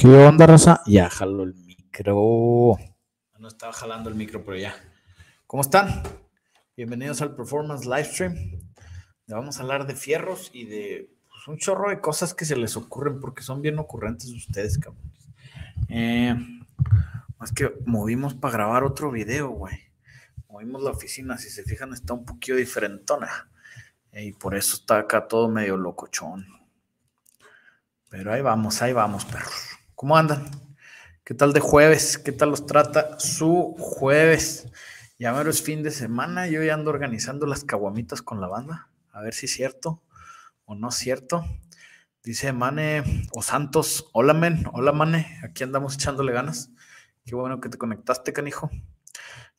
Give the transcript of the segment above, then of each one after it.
¿Qué onda, raza? Ya jaló el micro. No estaba jalando el micro, pero ya. ¿Cómo están? Bienvenidos al Performance Livestream. Vamos a hablar de fierros y de pues, un chorro de cosas que se les ocurren porque son bien ocurrentes ustedes, cabrón. Eh, más que movimos para grabar otro video, güey. Movimos la oficina, si se fijan, está un poquito diferentona. Eh, y por eso está acá todo medio locochón. Pero ahí vamos, ahí vamos, perros. ¿Cómo andan? ¿Qué tal de jueves? ¿Qué tal los trata su jueves? Ya mero es fin de semana, yo ya ando organizando las caguamitas con la banda, a ver si es cierto o no es cierto. Dice Mane o Santos, hola men, hola Mane, aquí andamos echándole ganas. Qué bueno que te conectaste, canijo.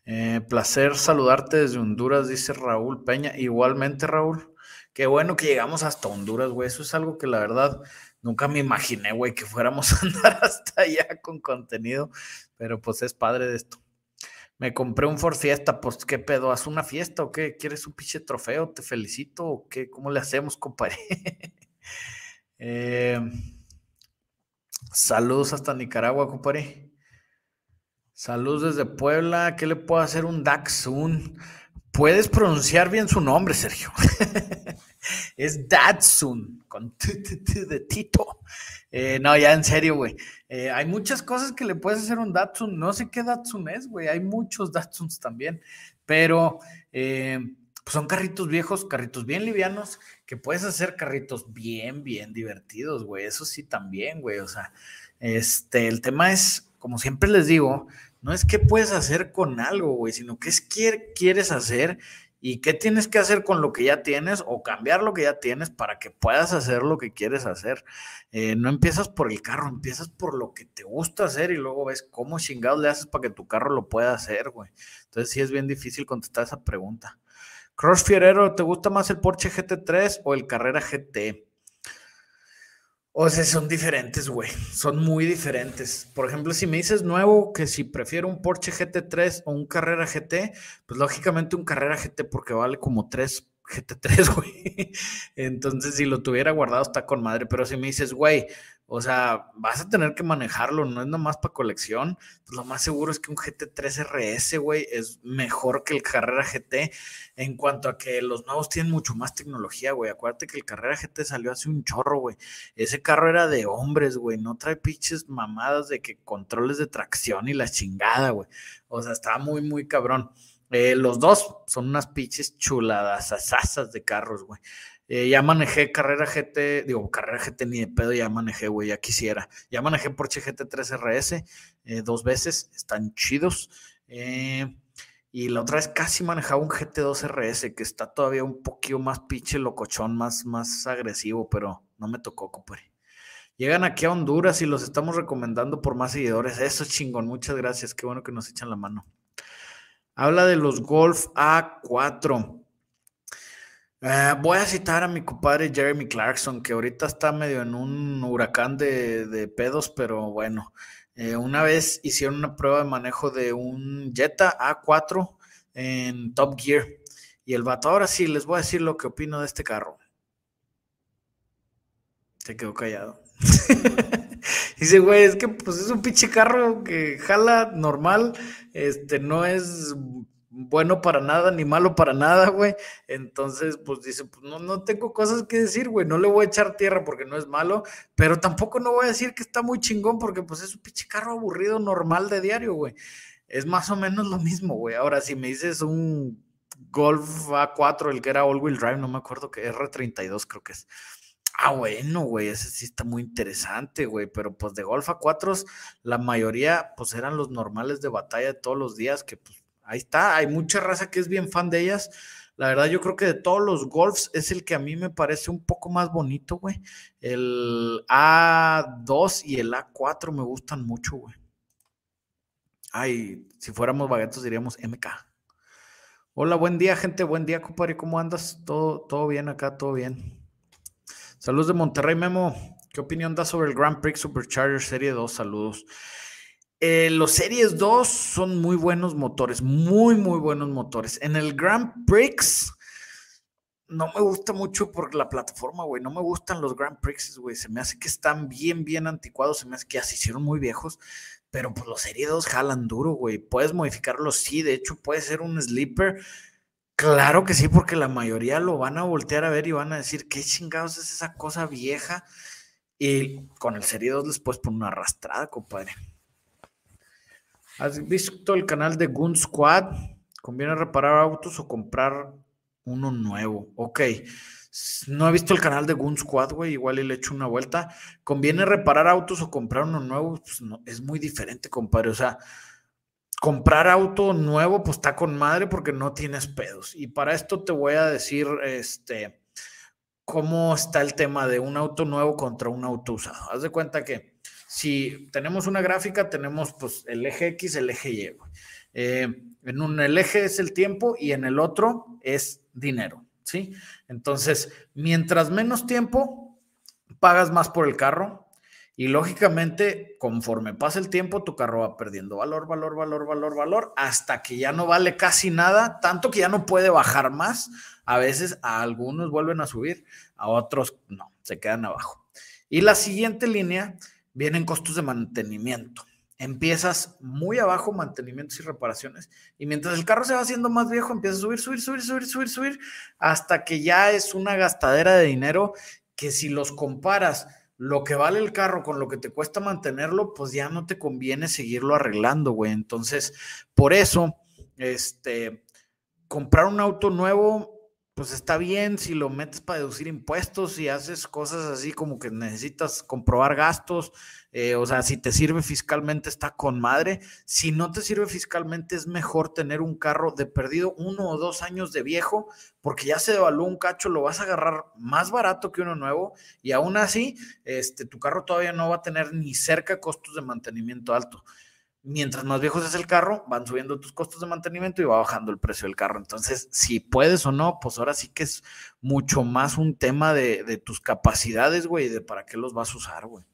Eh, placer saludarte desde Honduras, dice Raúl Peña. Igualmente, Raúl. Qué bueno que llegamos hasta Honduras, güey. Eso es algo que la verdad Nunca me imaginé, güey, que fuéramos a andar hasta allá con contenido, pero pues es padre de esto. Me compré un Ford Fiesta, pues qué pedo, ¿haz una fiesta o qué? ¿Quieres un pinche trofeo? ¿Te felicito o qué? ¿Cómo le hacemos, compadre? eh, saludos hasta Nicaragua, compadre. Saludos desde Puebla. ¿Qué le puedo hacer un Daxun? Puedes pronunciar bien su nombre, Sergio. es Datsun, con de Tito. Eh, no, ya en serio, güey. Eh, hay muchas cosas que le puedes hacer un Datsun. No sé qué Datsun es, güey. Hay muchos Datsuns también. Pero eh, pues son carritos viejos, carritos bien livianos, que puedes hacer carritos bien, bien divertidos, güey. Eso sí también, güey. O sea, este, el tema es, como siempre les digo, no es qué puedes hacer con algo, güey, sino qué es qué quieres hacer y qué tienes que hacer con lo que ya tienes o cambiar lo que ya tienes para que puedas hacer lo que quieres hacer. Eh, no empiezas por el carro, empiezas por lo que te gusta hacer y luego ves cómo chingados le haces para que tu carro lo pueda hacer, güey. Entonces sí es bien difícil contestar esa pregunta. Cross Fierero, ¿te gusta más el Porsche GT3 o el Carrera GT? O sea, son diferentes, güey. Son muy diferentes. Por ejemplo, si me dices nuevo que si prefiero un Porsche GT3 o un Carrera GT, pues lógicamente un Carrera GT porque vale como 3 GT3, güey. Entonces, si lo tuviera guardado está con madre. Pero si me dices, güey, o sea, vas a tener que manejarlo, no es nomás para colección. Pues lo más seguro es que un GT3 RS, güey, es mejor que el Carrera GT en cuanto a que los nuevos tienen mucho más tecnología, güey. Acuérdate que el Carrera GT salió hace un chorro, güey. Ese carro era de hombres, güey. No trae pinches mamadas de que controles de tracción y la chingada, güey. O sea, estaba muy, muy cabrón. Eh, los dos son unas pinches chuladas, asasas de carros, güey. Eh, ya manejé carrera GT, digo, carrera GT ni de pedo, ya manejé, güey, ya quisiera. Ya manejé Porsche GT3 RS eh, dos veces, están chidos. Eh, y la otra vez casi manejaba un GT2 RS que está todavía un poquito más pinche locochón, más, más agresivo, pero no me tocó, compadre. Llegan aquí a Honduras y los estamos recomendando por más seguidores. Eso es chingón, muchas gracias, qué bueno que nos echan la mano. Habla de los Golf A4. Eh, voy a citar a mi compadre Jeremy Clarkson, que ahorita está medio en un huracán de, pedos, pero bueno, eh, una vez hicieron una prueba de manejo de un Jetta A4 en Top Gear. Y el vato, ahora sí, les voy a decir lo que opino de este carro. Se quedó callado. Dice, güey, es que pues es un pinche carro que jala normal, este, no es bueno para nada ni malo para nada, güey. Entonces, pues dice, pues no, no tengo cosas que decir, güey. No le voy a echar tierra porque no es malo, pero tampoco no voy a decir que está muy chingón porque pues es un pinche carro aburrido normal de diario, güey. Es más o menos lo mismo, güey. Ahora, si me dices un Golf A4, el que era all-wheel drive, no me acuerdo que R32 creo que es. Ah, bueno, güey, ese sí está muy interesante, güey, pero pues de Golf A4, la mayoría pues eran los normales de batalla de todos los días que pues ahí está, hay mucha raza que es bien fan de ellas. La verdad, yo creo que de todos los golfs es el que a mí me parece un poco más bonito, güey. El A2 y el A4 me gustan mucho, güey. Ay, si fuéramos baguetos diríamos MK. Hola, buen día, gente. Buen día, compadre. ¿Cómo andas? ¿Todo, todo bien acá? ¿Todo bien? Saludos de Monterrey, Memo. ¿Qué opinión da sobre el Grand Prix Supercharger Serie 2? Saludos. Eh, los Series 2 son muy buenos motores, muy, muy buenos motores. En el Grand Prix, no me gusta mucho por la plataforma, güey. No me gustan los Grand Prix, güey. Se me hace que están bien, bien anticuados. Se me hace que ya se hicieron muy viejos. Pero pues los heridos jalan duro, güey. Puedes modificarlos, sí. De hecho, puede ser un sleeper. Claro que sí, porque la mayoría lo van a voltear a ver y van a decir, ¿qué chingados es esa cosa vieja? Y con el Serie 2 les puedes poner una arrastrada, compadre. ¿Has visto el canal de Gun Squad? ¿Conviene reparar autos o comprar uno nuevo. Ok. No he visto el canal de Goon Squad, güey. Igual y le echo una vuelta. ¿Conviene reparar autos o comprar uno nuevo? Pues no, es muy diferente, compadre. O sea, comprar auto nuevo, pues está con madre porque no tienes pedos. Y para esto te voy a decir, este, cómo está el tema de un auto nuevo contra un auto usado. Haz de cuenta que si tenemos una gráfica, tenemos pues el eje X, el eje Y. Eh, en un eje es el tiempo y en el otro es dinero, ¿sí? Entonces, mientras menos tiempo, pagas más por el carro y lógicamente, conforme pasa el tiempo, tu carro va perdiendo valor, valor, valor, valor, valor, hasta que ya no vale casi nada, tanto que ya no puede bajar más. A veces a algunos vuelven a subir, a otros no, se quedan abajo. Y la siguiente línea vienen costos de mantenimiento empiezas muy abajo, mantenimientos y reparaciones, y mientras el carro se va haciendo más viejo, empiezas a subir, subir, subir, subir, subir, subir, hasta que ya es una gastadera de dinero que si los comparas lo que vale el carro con lo que te cuesta mantenerlo, pues ya no te conviene seguirlo arreglando, güey. Entonces, por eso, este, comprar un auto nuevo pues está bien si lo metes para deducir impuestos y haces cosas así como que necesitas comprobar gastos, eh, o sea, si te sirve fiscalmente está con madre, si no te sirve fiscalmente es mejor tener un carro de perdido uno o dos años de viejo, porque ya se devaluó un cacho, lo vas a agarrar más barato que uno nuevo y aún así, este, tu carro todavía no va a tener ni cerca costos de mantenimiento alto mientras más viejo es el carro, van subiendo tus costos de mantenimiento y va bajando el precio del carro. Entonces, si puedes o no, pues ahora sí que es mucho más un tema de, tus capacidades, güey, de para qué los vas a usar, güey.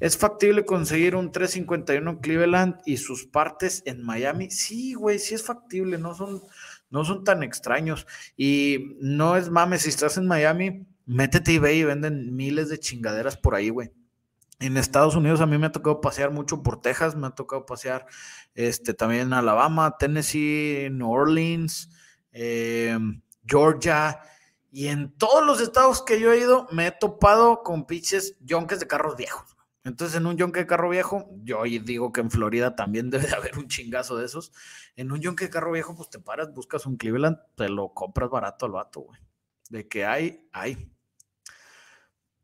¿Es factible conseguir un 351 Cleveland y sus partes en Miami? Sí, güey, sí es factible, no son, no son tan extraños. Y no es mames, si estás en Miami, métete y ve y venden miles de chingaderas por ahí, güey. En Estados Unidos a mí me ha tocado pasear mucho por Texas, me ha tocado pasear este, también Alabama, Tennessee, New Orleans, em, Georgia. Y en todos los estados que yo he ido me he topado con pinches yonkes de carros viejos. Entonces, en un yonke de carro viejo, yo digo que en Florida también debe de haber un chingazo de esos. En un yonke de carro viejo, pues te paras, buscas un Cleveland, te lo compras barato al vato, güey. De que hay, hay.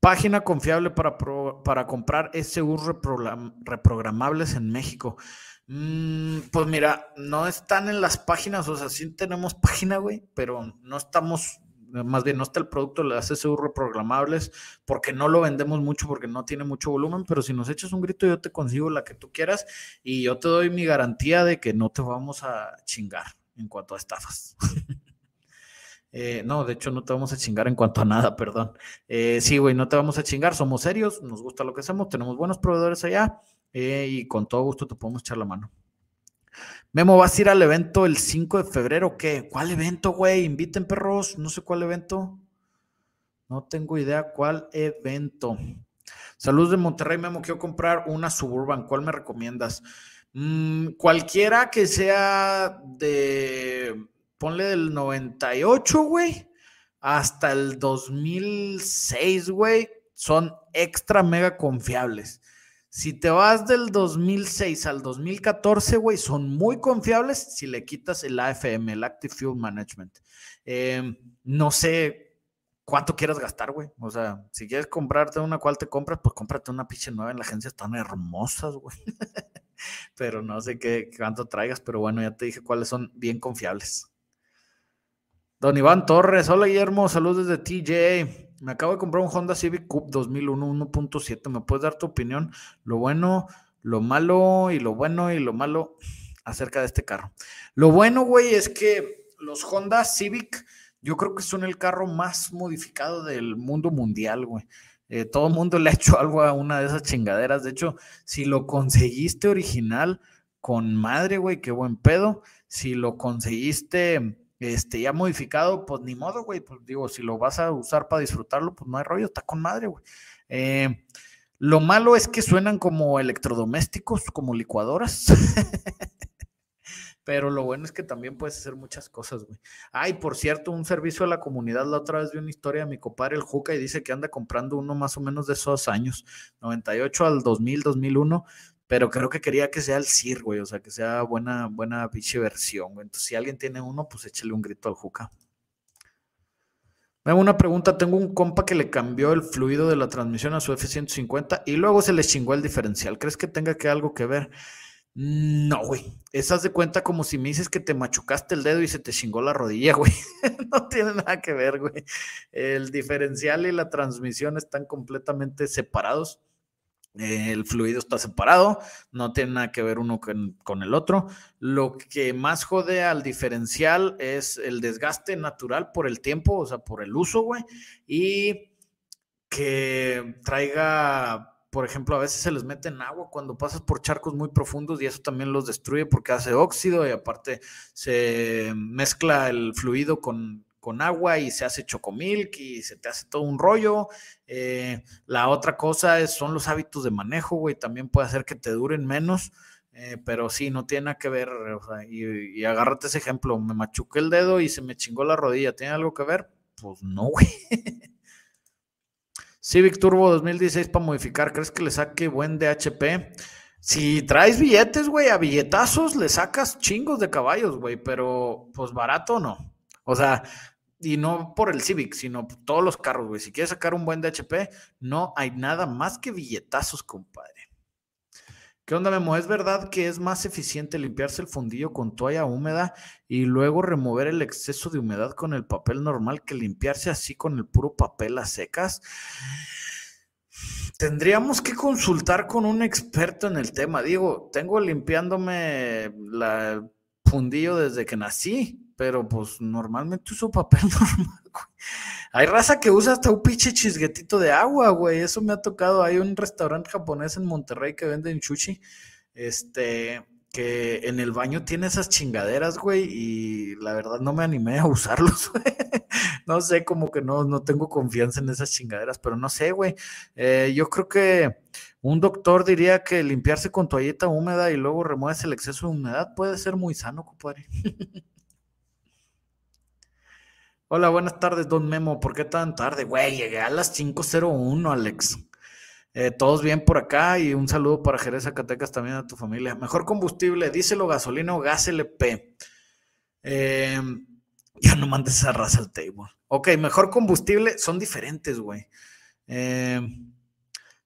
Página confiable para, para comprar SUs reprogramables en México. Mm, pues mira, no están en las páginas, o sea, sí tenemos página, güey, pero no estamos, más bien no está el producto de las SUs reprogramables porque no lo vendemos mucho, porque no tiene mucho volumen, pero si nos echas un grito yo te consigo la que tú quieras y yo te doy mi garantía de que no te vamos a chingar en cuanto a estafas. Eh, no, de hecho no te vamos a chingar en cuanto a nada, perdón. Eh, sí, güey, no te vamos a chingar, somos serios, nos gusta lo que hacemos, tenemos buenos proveedores allá eh, y con todo gusto te podemos echar la mano. Memo, ¿vas a ir al evento el 5 de febrero? ¿Qué? ¿Cuál evento, güey? Inviten, perros. No sé cuál evento. No tengo idea cuál evento. Saludos de Monterrey, Memo. Quiero comprar una Suburban. ¿Cuál me recomiendas? Mm, cualquiera que sea de ponle del 98, güey, hasta el 2006, güey, son extra mega confiables. Si te vas del 2006 al 2014, güey, son muy confiables si le quitas el AFM, el Active Fuel Management. Em, no sé cuánto quieras gastar, güey. O sea, si quieres comprarte una, ¿cuál te compras? Pues cómprate una pinche nueva en la agencia, están hermosas, güey. pero no sé qué cuánto traigas, pero bueno, ya te dije cuáles son bien confiables. Don Iván Torres, hola Guillermo, saludos desde TJ. Me acabo de comprar un Honda Civic Coupe 2001 1.7. ¿Me puedes dar tu opinión? Lo bueno, lo malo y lo bueno y lo malo acerca de este carro. Lo bueno, güey, es que los Honda Civic, yo creo que son el carro más modificado del mundo mundial, güey. Eh, todo el mundo le ha hecho algo a una de esas chingaderas. De hecho, si lo conseguiste original, con madre, güey, qué buen pedo. Si lo conseguiste Este, ya modificado, pues ni modo, güey. Pues digo, si lo vas a usar para disfrutarlo, pues no hay rollo, está con madre, güey. Eh, lo malo es que suenan como electrodomésticos, como licuadoras. Pero lo bueno es que también puedes hacer muchas cosas, güey. Ay, por cierto, un servicio a la comunidad. La otra vez vi una historia de mi compadre, el Juca, y dice que anda comprando uno más o menos de esos años, 98 al 2000, 2001. Pero creo que quería que sea el CIR, güey. O sea, que sea buena, buena versión, güey. Entonces, si alguien tiene uno, pues échale un grito al Juca. Me hago una pregunta, tengo un compa que le cambió el fluido de la transmisión a su F-150 y luego se le chingó el diferencial. ¿Crees que tenga que algo que ver? No, güey. Esas de cuenta como si me dices que te machucaste el dedo y se te chingó la rodilla, güey. no tiene nada que ver, güey. El diferencial y la transmisión están completamente separados. El fluido está separado, no tiene nada que ver uno con, con, el otro. Lo que más jode al diferencial es el desgaste natural por el tiempo, o sea, por el uso, güey. Y que traiga por ejemplo, a veces se les mete en agua cuando pasas por charcos muy profundos y eso también los destruye porque hace óxido y aparte se mezcla el fluido con, agua y se hace chocomilk y se te hace todo un rollo. Eh, la otra cosa es, son los hábitos de manejo, güey, también puede hacer que te duren menos. Eh, pero sí, no tiene nada que ver. y, y, agárrate ese ejemplo. Me machuqué el dedo y se me chingó la rodilla. ¿Tiene algo que ver? Pues no, güey. Civic Turbo 2016 para modificar, ¿crees que le saque buen DHP? Si traes billetes, güey, a billetazos le sacas chingos de caballos, güey, pero pues barato no. O sea, y no por el Civic, sino todos los carros, güey. Si quieres sacar un buen DHP, no hay nada más que billetazos, compadre. ¿Qué onda, Memo? ¿Es verdad que es más eficiente limpiarse el fundillo con toalla húmeda y luego remover el exceso de humedad con el papel normal que limpiarse así con el puro papel a secas? Tendríamos que consultar con un experto en el tema. Digo, tengo limpiándome el fundillo desde que nací, pero pues normalmente uso papel normal. Hay raza que usa hasta un pinche chisguetito de agua, güey. Eso me ha tocado. Hay un restaurante japonés en Monterrey que vende sushi. Este, que en el baño tiene esas chingaderas, güey, y la verdad no me animé a usarlos, güey. No sé, como que no, no tengo confianza en esas chingaderas, pero no sé, güey. Eh, yo creo que un doctor diría que limpiarse con toallita húmeda y luego remueves el exceso de humedad puede ser muy sano, compadre. Hola, buenas tardes, don Memo. ¿Por qué tan tarde? Güey, llegué a las 5.01, Alex. Eh, todos bien por acá y un saludo para Jerez Zacatecas también a tu familia. Mejor combustible, díselo gasolina o gas LP. Em, ya no mandes esa raza al table. Ok, mejor combustible son diferentes, güey. Em,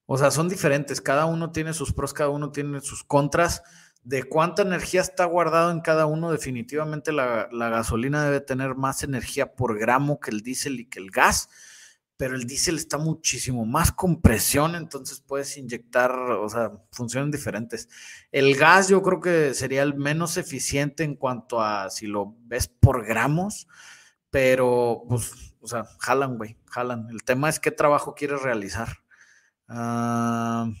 o sea, son diferentes. Cada uno tiene sus pros, cada uno tiene sus contras de cuánta energía está guardado en cada uno, definitivamente la, gasolina debe tener más energía por gramo que el diésel y que el gas, pero el diésel está muchísimo más compresión, entonces puedes inyectar, o sea, funcionan diferentes. El gas yo creo que sería el menos eficiente en cuanto a si lo ves por gramos, pero pues, o sea, jalan, güey, jalan. El tema es qué trabajo quieres realizar. Ah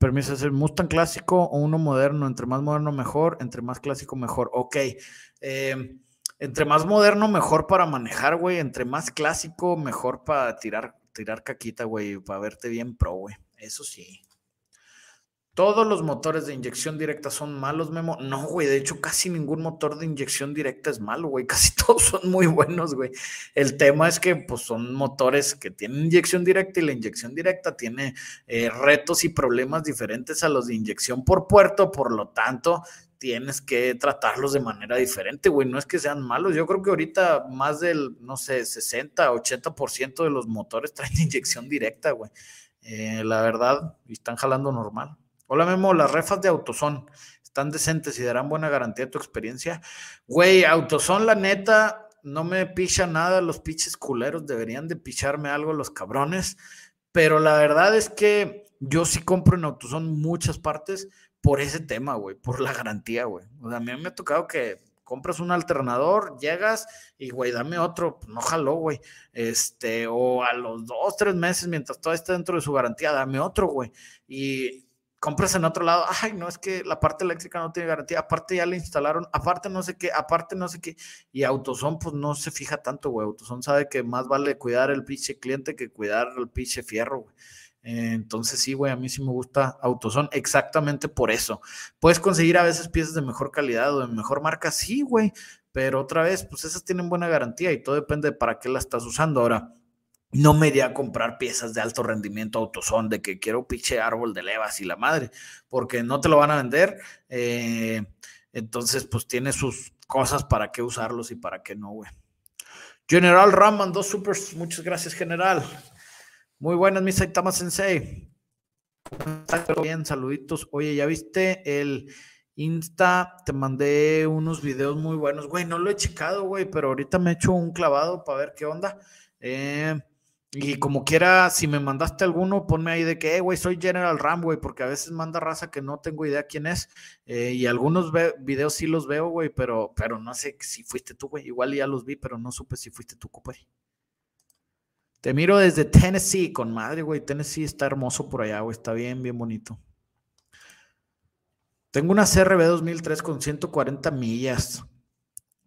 permiso el Mustang clásico o uno moderno, entre más moderno mejor, entre más clásico mejor. Ok, eh, entre más moderno mejor para manejar, güey, entre más clásico mejor para tirar, tirar caquita, güey, para verte bien pro, güey. Eso sí. ¿Todos los motores de inyección directa son malos, Memo? No, güey, de hecho casi ningún motor de inyección directa es malo, güey, casi todos son muy buenos, güey. El tema es que pues son motores que tienen inyección directa y la inyección directa tiene eh, retos y problemas diferentes a los de inyección por puerto, por lo tanto tienes que tratarlos de manera diferente, güey, no es que sean malos, yo creo que ahorita más del, no sé, 60, 80% de los motores traen inyección directa, güey. Eh, la verdad, están jalando normal. Hola Memo, las refas de Autoson están decentes y darán buena garantía de tu experiencia. Güey, Autoson, la neta, no me picha nada. Los pinches culeros deberían de picharme algo los cabrones. Pero la verdad es que yo sí compro en Autoson muchas partes por ese tema, güey, por la garantía, güey. O sea, a mí me ha tocado que compras un alternador, llegas y, güey, dame otro, pues no jaló, güey. Este, o a los dos, tres meses, mientras todo esté dentro de su garantía, dame otro, güey. Y compras en otro lado, ay, no, es que la parte eléctrica no tiene garantía, aparte ya le instalaron, aparte no sé qué, aparte no sé qué, y Autoson pues no se fija tanto, güey, Autoson sabe que más vale cuidar el pinche cliente que cuidar el pinche fierro, güey. entonces sí, güey, a mí sí me gusta Autoson exactamente por eso. Puedes conseguir a veces piezas de mejor calidad o de mejor marca, sí, güey, pero otra vez, pues esas tienen buena garantía y todo depende de para qué las estás usando. Ahora, no me iría a comprar piezas de alto rendimiento autosón, de que quiero pinche árbol de levas y la madre, porque no te lo van a vender. Eh, entonces, pues tiene sus cosas para qué usarlos y para qué no, güey. General Ram mandó supers. Muchas gracias, General. Muy buenas, mi Saitama Sensei. Bien, saluditos. Oye, ¿ya viste el Insta? Te mandé unos videos muy buenos. Güey, no lo he checado, güey, pero ahorita me he hecho un clavado para ver qué onda. Eh, y como quiera, si me mandaste alguno, ponme ahí de que, güey, soy General Ram, güey, porque a veces manda raza que no tengo idea quién es. Eh, y algunos videos sí los veo, güey, pero, pero no sé si fuiste tú, güey. Igual ya los vi, pero no supe si fuiste tú, güey. Te miro desde Tennessee, con madre, güey. Tennessee está hermoso por allá, güey. Está bien, bien bonito. Tengo una CRB 2003 con 140 millas.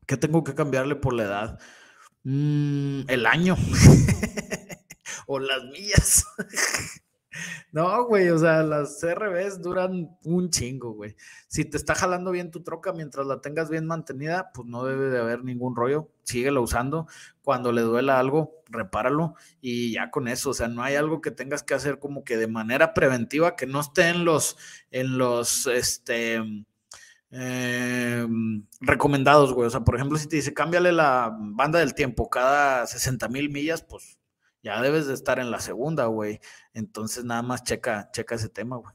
¿Qué tengo que cambiarle por la edad? Mm, el año. o las millas. No, güey, o sea, las CRBs duran un chingo, güey. Si te está jalando bien tu troca mientras la tengas bien mantenida, pues no debe de haber ningún rollo. Síguelo usando. Cuando le duela algo, repáralo y ya con eso. O sea, no hay algo que tengas que hacer como que de manera preventiva que no esté en los, en los, este, em, recomendados, güey. O sea, por ejemplo, si te dice cámbiale la banda del tiempo cada 60 mil millas, pues ya debes de estar en la segunda, güey. Entonces nada más checa, checa ese tema, güey.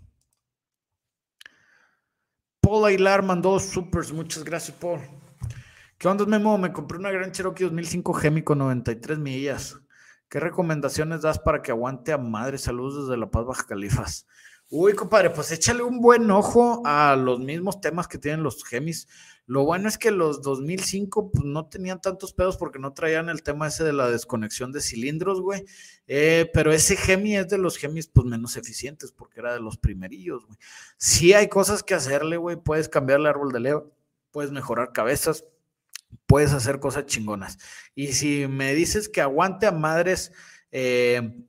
Paul Aguilar mandó supers, muchas gracias, Paul. ¿Qué onda, Memo? Me compré una Gran Cherokee 2005 Gemi con 93 millas. ¿Qué recomendaciones das para que aguante a madre? Saludos desde La Paz, Baja Califas. Uy, compadre, pues échale un buen ojo a los mismos temas que tienen los Gemis. Lo bueno es que los 2005 pues, no tenían tantos pedos porque no traían el tema ese de la desconexión de cilindros, güey. Eh, pero ese Gemi es de los Gemis pues menos eficientes porque era de los primerillos, güey. Sí hay cosas que hacerle, güey. Puedes cambiar el árbol de leo, puedes mejorar cabezas, puedes hacer cosas chingonas. Y si me dices que aguante a madres eh,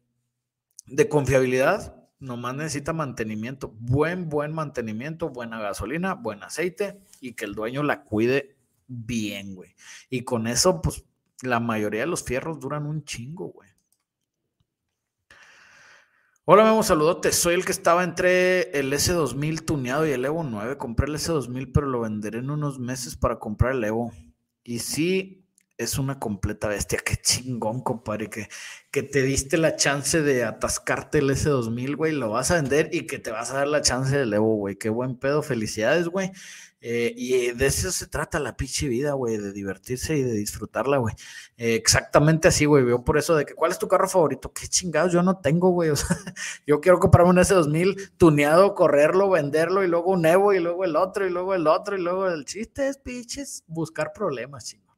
de confiabilidad, nomás necesita mantenimiento, buen, buen mantenimiento, buena gasolina, buen aceite y que el dueño la cuide bien, güey. Y con eso, pues, la mayoría de los fierros duran un chingo, güey. Hola, Memo, saludote. Soy el que estaba entre el S2000 tuneado y el Evo 9. Compré el S2000, pero lo venderé en unos meses para comprar el Evo. Y sí, es una completa bestia. Qué chingón, compadre, que, que te diste la chance de atascarte el S2000, güey. Lo vas a vender y que te vas a dar la chance del Evo, güey. Qué buen pedo. Felicidades, güey. Eh, y de eso se trata la pinche vida, güey, de divertirse y de disfrutarla, güey. Eh, exactamente así, güey. Veo por eso de que, ¿cuál es tu carro favorito? Qué chingados, yo no tengo, güey. O sea, yo quiero comprarme un S2000 tuneado, correrlo, venderlo y luego un Evo y luego el otro y luego el otro y luego el chiste es, buscar problemas, chingón.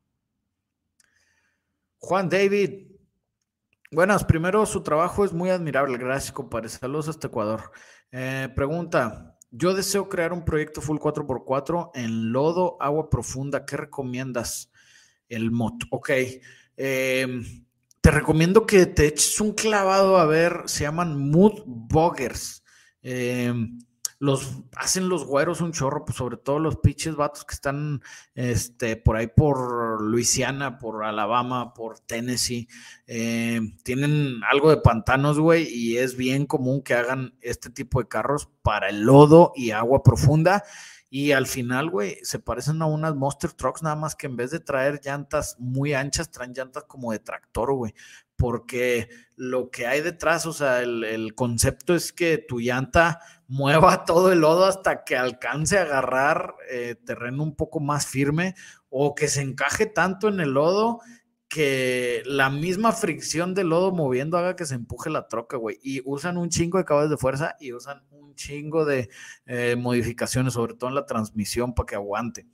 Juan David. Buenas, primero su trabajo es muy admirable. Gracias, compadre. Saludos hasta Ecuador. Eh, pregunta. Yo deseo crear un proyecto full 4x4 en lodo, agua profunda. ¿Qué recomiendas? El mod. Ok. Em, te recomiendo que te eches un clavado a ver, se llaman mood boggers. Eh, los hacen los güeros un chorro, pues sobre todo los pinches vatos que están este, por ahí por Luisiana, por Alabama, por Tennessee, eh, tienen algo de pantanos, güey, y es bien común que hagan este tipo de carros para el lodo y agua profunda. Y al final, güey, se parecen a unas Monster Trucks, nada más que en vez de traer llantas muy anchas, traen llantas como de tractor, güey. Porque lo que hay detrás, o sea, el, concepto es que tu llanta mueva todo el lodo hasta que alcance a agarrar eh, terreno un poco más firme o que se encaje tanto en el lodo que la misma fricción del lodo moviendo haga que se empuje la troca, güey. Y usan un chingo de caballos de fuerza y usan un chingo de eh, modificaciones, sobre todo en la transmisión, para que aguante.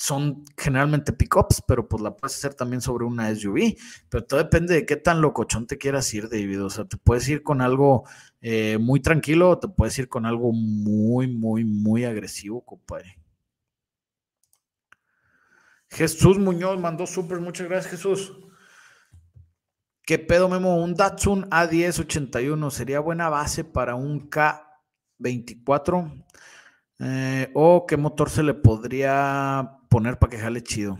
Son generalmente pickups, pero pues la puedes hacer también sobre una SUV. Pero todo depende de qué tan locochón te quieras ir, David. O sea, te puedes ir con algo eh, muy tranquilo o te puedes ir con algo muy, muy, muy agresivo, compadre. Jesús Muñoz mandó súper, muchas gracias, Jesús. ¿Qué pedo, Memo? Un Datsun A1081 sería buena base para un K24. Eh, ¿O qué motor se le podría poner para que jale chido?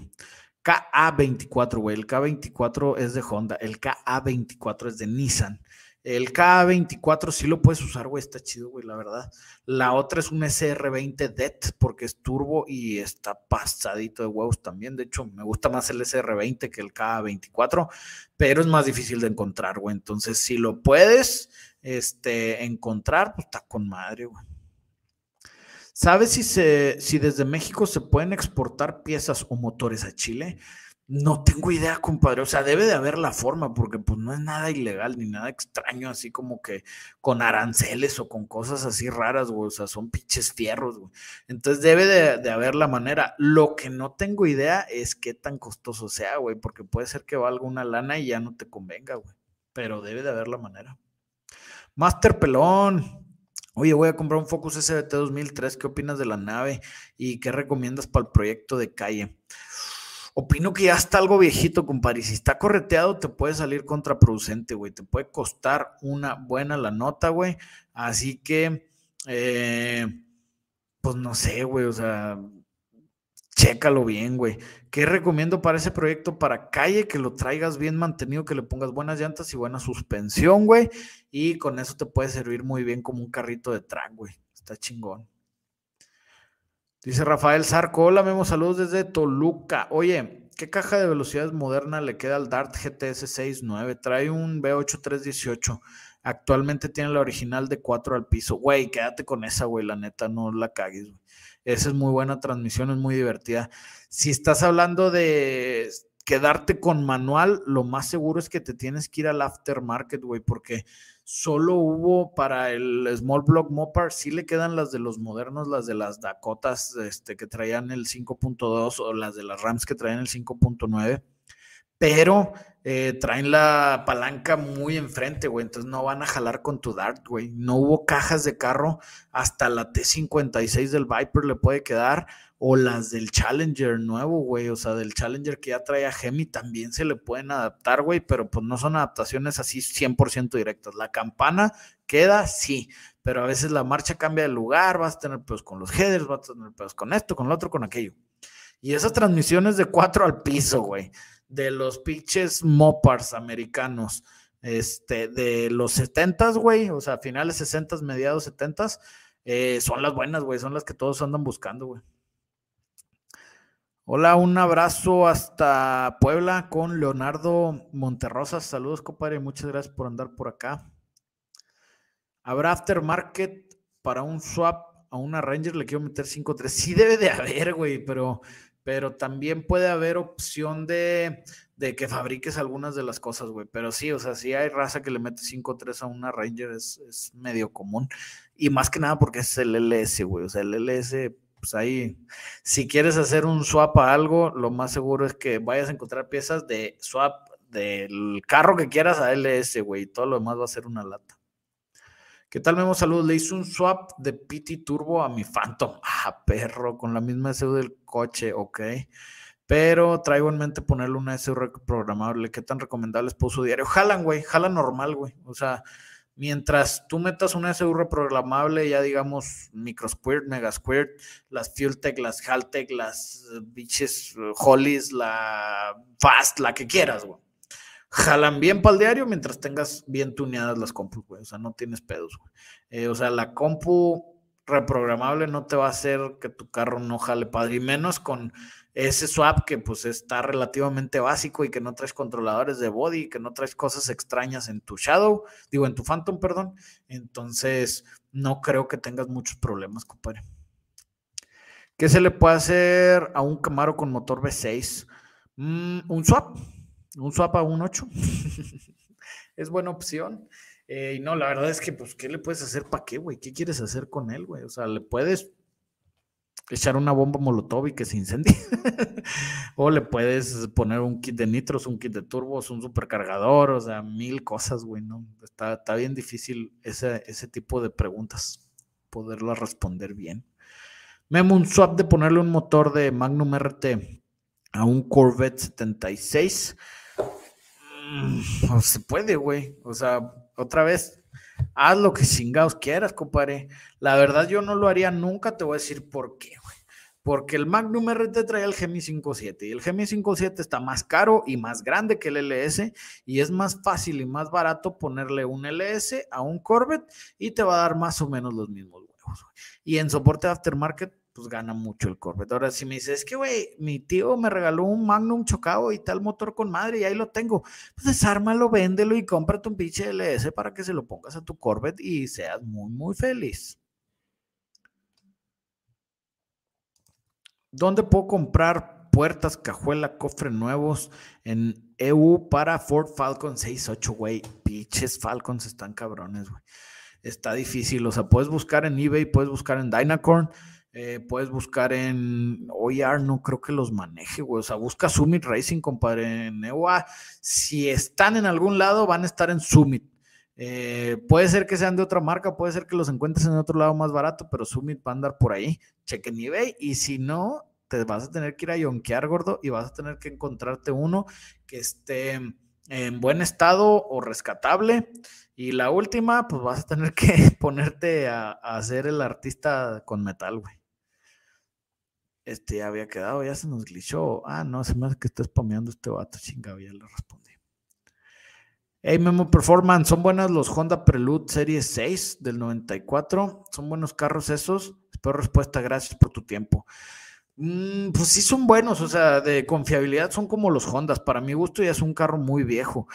KA24, güey. El K24 es de Honda. El KA24 es de Nissan. El K24 sí lo puedes usar, güey, está chido, güey, la verdad. La otra es un SR20 DET porque es turbo y está pasadito de huevos también. De hecho, me gusta más el SR20 que el K24, pero es más difícil de encontrar, güey. Entonces, si lo puedes este, encontrar, pues está con madre, güey. ¿Sabes si, se, si desde México se pueden exportar piezas o motores a Chile? No tengo idea, compadre. O sea, debe de haber la forma, porque pues no es nada ilegal ni nada extraño, así como que con aranceles o con cosas así raras, güey. O sea, son pinches fierros, güey. Entonces debe de, haber la manera. Lo que no tengo idea es qué tan costoso sea, güey, porque puede ser que valga una lana y ya no te convenga, güey. Pero debe de haber la manera. Master Pelón. Oye, voy a comprar un Focus SBT 2003. ¿Qué opinas de la nave? ¿Y qué recomiendas para el proyecto de calle? Opino que ya está algo viejito, compadre. Si está correteado, te puede salir contraproducente, güey. Te puede costar una buena la nota, güey. Así que, eh, pues no sé, güey. O sea, chécalo bien, güey. ¿Qué recomiendo para ese proyecto? Para calle, que lo traigas bien mantenido, que le pongas buenas llantas y buena suspensión, güey. Y con eso te puede servir muy bien como un carrito de track, güey. Está chingón. Dice Rafael Zarco, hola Memo, saludos desde Toluca. Oye, ¿qué caja de velocidades moderna le queda al Dart GTS 69? Trae un V8 318. Actualmente tiene la original de 4 al piso. Güey, quédate con esa, güey, la neta, no la cagues, güey. Esa es muy buena transmisión, es muy divertida. Si estás hablando de quedarte con manual, lo más seguro es que te tienes que ir al aftermarket, güey, porque solo hubo para el Small Block Mopar, sí le quedan las de los modernos, las de las Dakotas este, que traían el 5.2 o las de las Rams que traían el 5.9, pero eh, traen la palanca muy enfrente, güey, entonces no van a jalar con tu Dart, güey. No hubo cajas de carro, hasta la T56 del Viper le puede quedar, o las del Challenger nuevo, güey, o sea, del Challenger que ya trae a Gemi también se le pueden adaptar, güey, pero pues no son adaptaciones así 100% directas. La campana queda, sí, pero a veces la marcha cambia de lugar, vas a tener pues con los headers, vas a tener pues con esto, con lo otro, con aquello. Y esas transmisiones de cuatro al piso, güey, de los pinches Mopars americanos, este, de los 70 güey, o sea, finales 60 mediados 70 eh, son las buenas, güey, son las que todos andan buscando, güey. Hola, un abrazo hasta Puebla con Leonardo Monterrosas. Saludos, compadre. Muchas gracias por andar por acá. ¿Habrá aftermarket para un swap a una Ranger? Le quiero meter 5.3. Sí debe de haber, güey, pero, pero también puede haber opción de, que fabriques algunas de las cosas, güey. Pero sí, o sea, si hay raza que le mete 5.3 a una Ranger, es, es medio común. Y más que nada porque es el LS, güey. O sea, el LS pues ahí, si quieres hacer un swap a algo, lo más seguro es que vayas a encontrar piezas de swap del carro que quieras a LS, güey, y todo lo demás va a ser una lata. ¿Qué tal, Memo? Saludos. Le hice un swap de PT Turbo a mi Phantom. Ah, perro, con la misma SU del coche, ok. Pero traigo en mente ponerle una SU programable. ¿Qué tan recomendable es para uso diario? Jalan, güey, jalan normal, güey. O sea, Mientras tú metas una SU reprogramable, ya digamos MicroSquirt, Megasquirt, las FuelTech, las Haltech, las eh, biches eh, Hollies, la Fast, la que quieras, güey. Jalan bien para el diario mientras tengas bien tuneadas las compus, güey. O sea, no tienes pedos, güey. Eh, o sea, la compu reprogramable no te va a hacer que tu carro no jale padre, y menos con ese swap que pues está relativamente básico y que no traes controladores de body, que no traes cosas extrañas en tu Shadow, digo en tu Phantom, perdón. Entonces, no creo que tengas muchos problemas, compadre. ¿Qué se le puede hacer a un Camaro con motor V6? Mm, un swap, un swap a un 8. es buena opción. Eh, y no, la verdad es que, pues, ¿qué le puedes hacer para qué, güey? ¿Qué quieres hacer con él, güey? O sea, le puedes echar una bomba molotov y que se incendie. o le puedes poner un kit de nitros, un kit de turbos, un supercargador, o sea, mil cosas, güey, ¿no? Está, está bien difícil ese, ese tipo de preguntas, poderlas responder bien. Memo un swap de ponerle un motor de Magnum RT a un Corvette 76. Mm, no se puede, güey. O sea, otra vez, haz lo que chingados quieras, compadre. La verdad, yo no lo haría nunca, te voy a decir por qué, güey. Porque el Magnum RT trae el Gemi 57 y el Gemi 57 está más caro y más grande que el LS y es más fácil y más barato ponerle un LS a un Corvette y te va a dar más o menos los mismos huevos. Y en soporte aftermarket pues gana mucho el Corvette. Ahora, si me dices, es que, güey, mi tío me regaló un Magnum chocado y tal motor con madre y ahí lo tengo, pues desármalo, véndelo y cómprate un pinche LS para que se lo pongas a tu Corvette y seas muy, muy feliz. ¿Dónde puedo comprar puertas, cajuela, cofre nuevos en EU para Ford Falcon 6.8, güey? Pinches Falcons están cabrones, güey. Está difícil, o sea, puedes buscar en eBay, puedes buscar en Dynacorn, eh, puedes buscar en OER, no creo que los maneje, güey. O sea, busca Summit Racing, compadre, en EUA. Si están en algún lado, van a estar en Summit. Eh, puede ser que sean de otra marca, puede ser que los encuentres en otro lado más barato, pero Summit va a andar por ahí. Chequen eBay y si no, te vas a tener que ir a yonkear, gordo, y vas a tener que encontrarte uno que esté en buen estado o rescatable. Y la última, pues vas a tener que ponerte a, a ser el artista con metal, güey. Este ya había quedado, ya se nos glitchó. Ah, no, se me que está spameando este vato, chinga, ya le respondí. Hey, Memo Performance, son buenas los Honda Prelude Serie 6 del 94. Son buenos carros esos. Espero respuesta, gracias por tu tiempo. Mm, pues sí son buenos, o sea, de confiabilidad son como los Hondas. Para mi gusto ya es un carro muy viejo.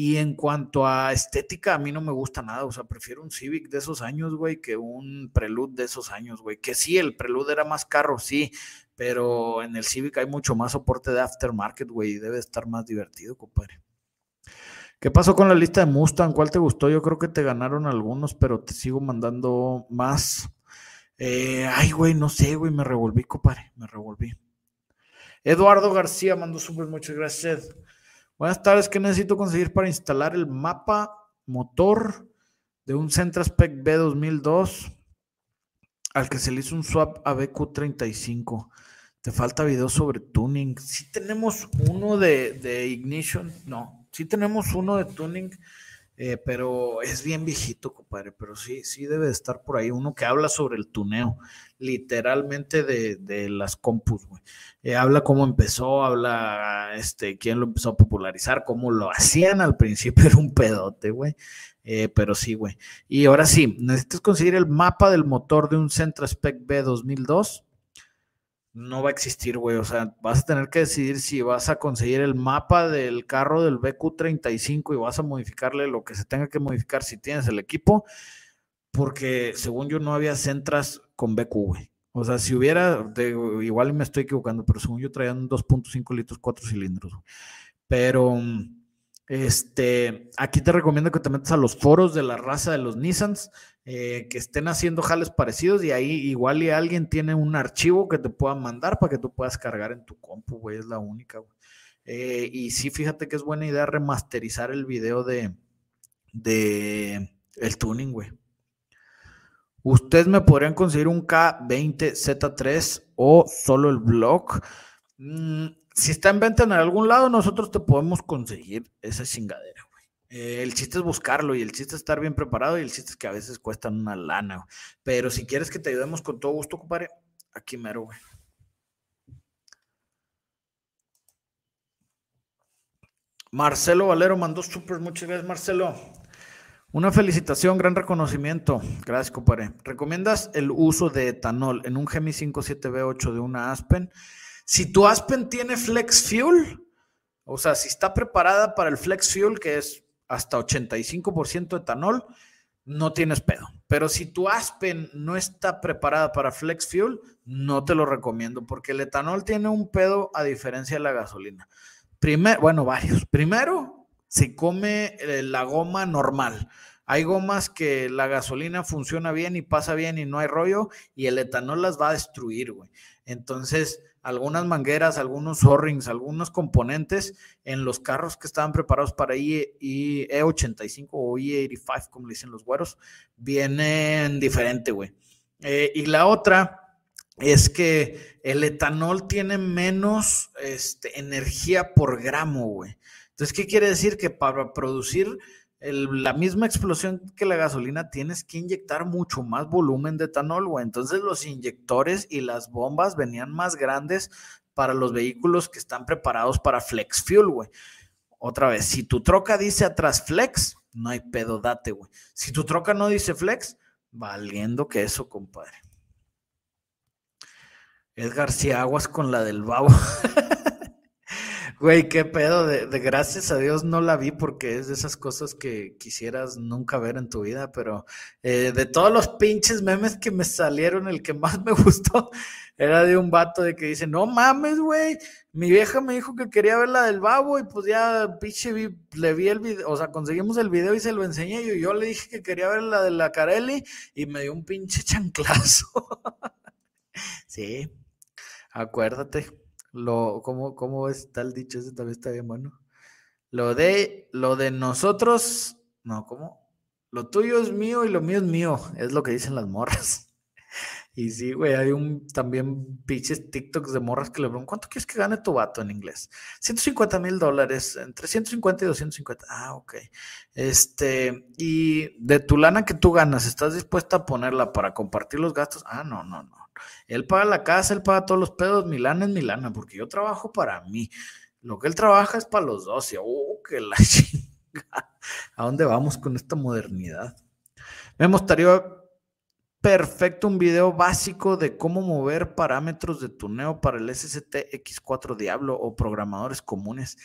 Y en cuanto a estética, a mí no me gusta nada. O sea, prefiero un Civic de esos años, güey, que un Prelude de esos años, güey. Que sí, el Prelude era más caro, sí, pero en el Civic hay mucho más soporte de aftermarket, güey, debe estar más divertido, compadre. ¿Qué pasó con la lista de Mustang? ¿Cuál te gustó? Yo creo que te ganaron algunos, pero te sigo mandando más. Eh, ay, güey, no sé, güey, me revolví, compadre, me revolví. Eduardo García mandó súper muchas gracias. Buenas tardes, ¿qué necesito conseguir para instalar el mapa motor de un Centraspec B2002 al que se le hizo un swap a BQ35? Te falta video sobre tuning. Si tenemos uno de, ignition, no, sí tenemos uno de tuning eh, pero es bien viejito, compadre, pero sí, sí debe de estar por ahí uno que habla sobre el tuneo, literalmente de, las compus, güey. Eh, habla cómo empezó, habla este, quién lo empezó a popularizar, cómo lo hacían al principio, era un pedote, güey. Eh, pero sí, güey. Y ahora sí, necesitas conseguir el mapa del motor de un Centra Spec B 2002 no va a existir, güey. O sea, vas a tener que decidir si vas a conseguir el mapa del carro del BQ35 y vas a modificarle lo que se tenga que modificar si tienes el equipo, porque según yo no había centras con BQ, güey. O sea, si hubiera, igual me estoy equivocando, pero según yo traían 2.5 litros, 4 cilindros. Pero este, aquí te recomiendo que te metas a los foros de la raza de los Nissans, eh, que estén haciendo jales parecidos y ahí igual y alguien tiene un archivo que te pueda mandar para que tú puedas cargar en tu compu, güey, es la única. Eh, y sí, fíjate que es buena idea remasterizar el video de, de el tuning, güey. Ustedes me podrían conseguir un K20Z3 o solo el blog. Mm, si está en venta en algún lado, nosotros te podemos conseguir esa chingadera. Eh, el chiste es buscarlo y el chiste es estar bien preparado y el chiste es que a veces cuestan una lana, güey. Pero si quieres que te ayudemos con todo gusto, compadre, aquí mero, güey. Marcelo Valero mandó súper, muchas gracias, Marcelo. Una felicitación, gran reconocimiento. Gracias, compadre. ¿Recomiendas el uso de etanol en un Gemi 57B8 de una Aspen? Si tu Aspen tiene Flex Fuel, o sea, si está preparada para el Flex Fuel, que es hasta 85% etanol, no tienes pedo. Pero si tu Aspen no está preparada para Flex Fuel, no te lo recomiendo, porque el etanol tiene un pedo a diferencia de la gasolina. Primero, bueno, varios. Primero, se come eh, la goma normal. Hay gomas que la gasolina funciona bien y pasa bien y no hay rollo y el etanol las va a destruir, güey. Entonces, algunas mangueras, algunos o-rings, algunos componentes en los carros que estaban preparados para E85 o E85, como le dicen los güeros, vienen diferente, güey. Eh, y la otra es que el etanol tiene menos este, energía por gramo, güey. Entonces, ¿qué quiere decir? Que para producir la misma explosión que la gasolina, tienes que inyectar mucho más volumen de etanol, güey. Entonces los inyectores y las bombas venían más grandes para los vehículos que están preparados para flex fuel, güey. Otra vez, si tu troca dice atrás flex, no hay pedo, date, güey. Si tu troca no dice flex, valiendo que eso, compadre. Edgar Aguas con la del babo. Güey, qué pedo, de, gracias a Dios no la vi porque es de esas cosas que quisieras nunca ver en tu vida, pero eh, de todos los pinches memes que me salieron, el que más me gustó era de un vato de que dice, no mames, güey, mi vieja me dijo que quería ver la del babo y pues ya pinche le vi el video, o sea, conseguimos el video y se lo enseñé y yo le dije que quería ver la de la Carelli y me dio un pinche chanclazo. sí, acuérdate. Lo, ¿cómo, ¿Cómo está el dicho? Ese también está bien bueno. Lo de, lo de nosotros, no, ¿cómo? Lo tuyo es mío y lo mío es mío, es lo que dicen las morras. Y sí, güey, hay un también pinches TikToks de morras que le preguntan, ¿cuánto quieres que gane tu vato en inglés? 150 mil dólares, entre 150 y 250. Ah, ok. Este, y de tu lana que tú ganas, ¿estás dispuesta a ponerla para compartir los gastos? Ah, no, no, no. Él paga la casa, él paga todos los pedos, Milana es Milana, porque yo trabajo para mí. Lo que él trabaja es para los dos. Oh, que la chinga. ¿A dónde vamos con esta modernidad? Me gustaría perfecto un video básico de cómo mover parámetros de tuneo para el SST X4 Diablo o programadores comunes.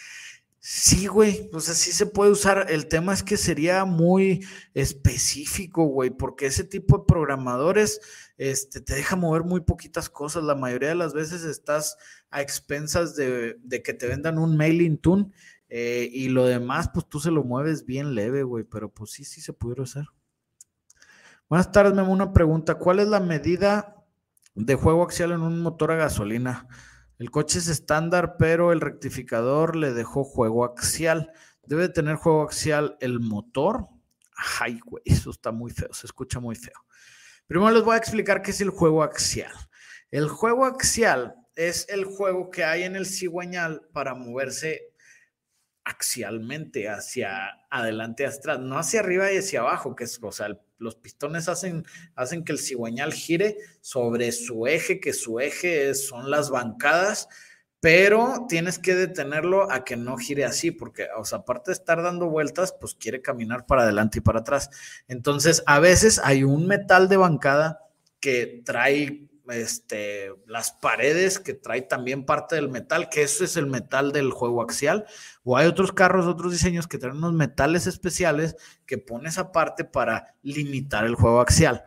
Sí, güey, pues así se puede usar. El tema es que sería muy específico, güey, porque ese tipo de programadores este, te deja mover muy poquitas cosas. La mayoría de las veces estás a expensas de, que te vendan un mailing tune eh, y lo demás, pues tú se lo mueves bien leve, güey, pero pues sí, sí se pudiera hacer. Buenas tardes, Memo. Una pregunta. ¿Cuál es la medida de juego axial en un motor a gasolina? El coche es estándar, pero el rectificador le dejó juego axial. Debe tener juego axial el motor. Ay, güey, eso está muy feo, se escucha muy feo. Primero les voy a explicar qué es el juego axial. El juego axial es el juego que hay en el cigüeñal para moverse axialmente hacia adelante y atrás, no hacia arriba y hacia abajo, que es, o sea, los pistones hacen, hacen que el cigüeñal gire sobre su eje, que su eje son las bancadas, pero tienes que detenerlo a que no gire así, porque, o sea, aparte de estar dando vueltas, pues quiere caminar para adelante y para atrás. Entonces, a veces hay un metal de bancada que trae este, las paredes que trae también parte del metal, que eso es el metal del juego axial, o hay otros carros, otros diseños que traen unos metales especiales que pones aparte para limitar el juego axial.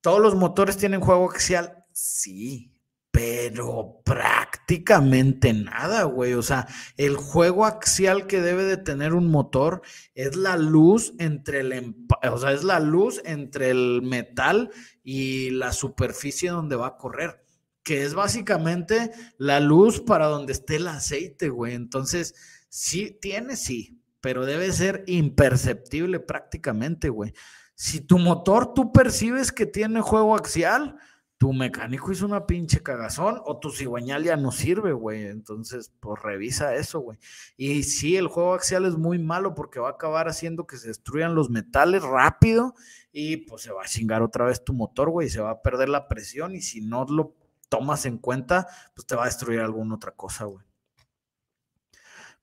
¿Todos los motores tienen juego axial? Sí, pero prácticamente nada, güey. O sea, el juego axial que debe de tener un motor es la luz entre el, o sea, es la luz entre el metal y la superficie donde va a correr, que es básicamente la luz para donde esté el aceite, güey. Entonces, sí, tiene, sí, pero debe ser imperceptible prácticamente, güey. Si tu motor tú percibes que tiene juego axial, tu mecánico hizo una pinche cagazón o tu cigüeñal ya no sirve, güey. Entonces, pues revisa eso, güey. Y sí, el juego axial es muy malo porque va a acabar haciendo que se destruyan los metales rápido y pues se va a chingar otra vez tu motor, güey. Se va a perder la presión y si no lo tomas en cuenta, pues te va a destruir alguna otra cosa, güey.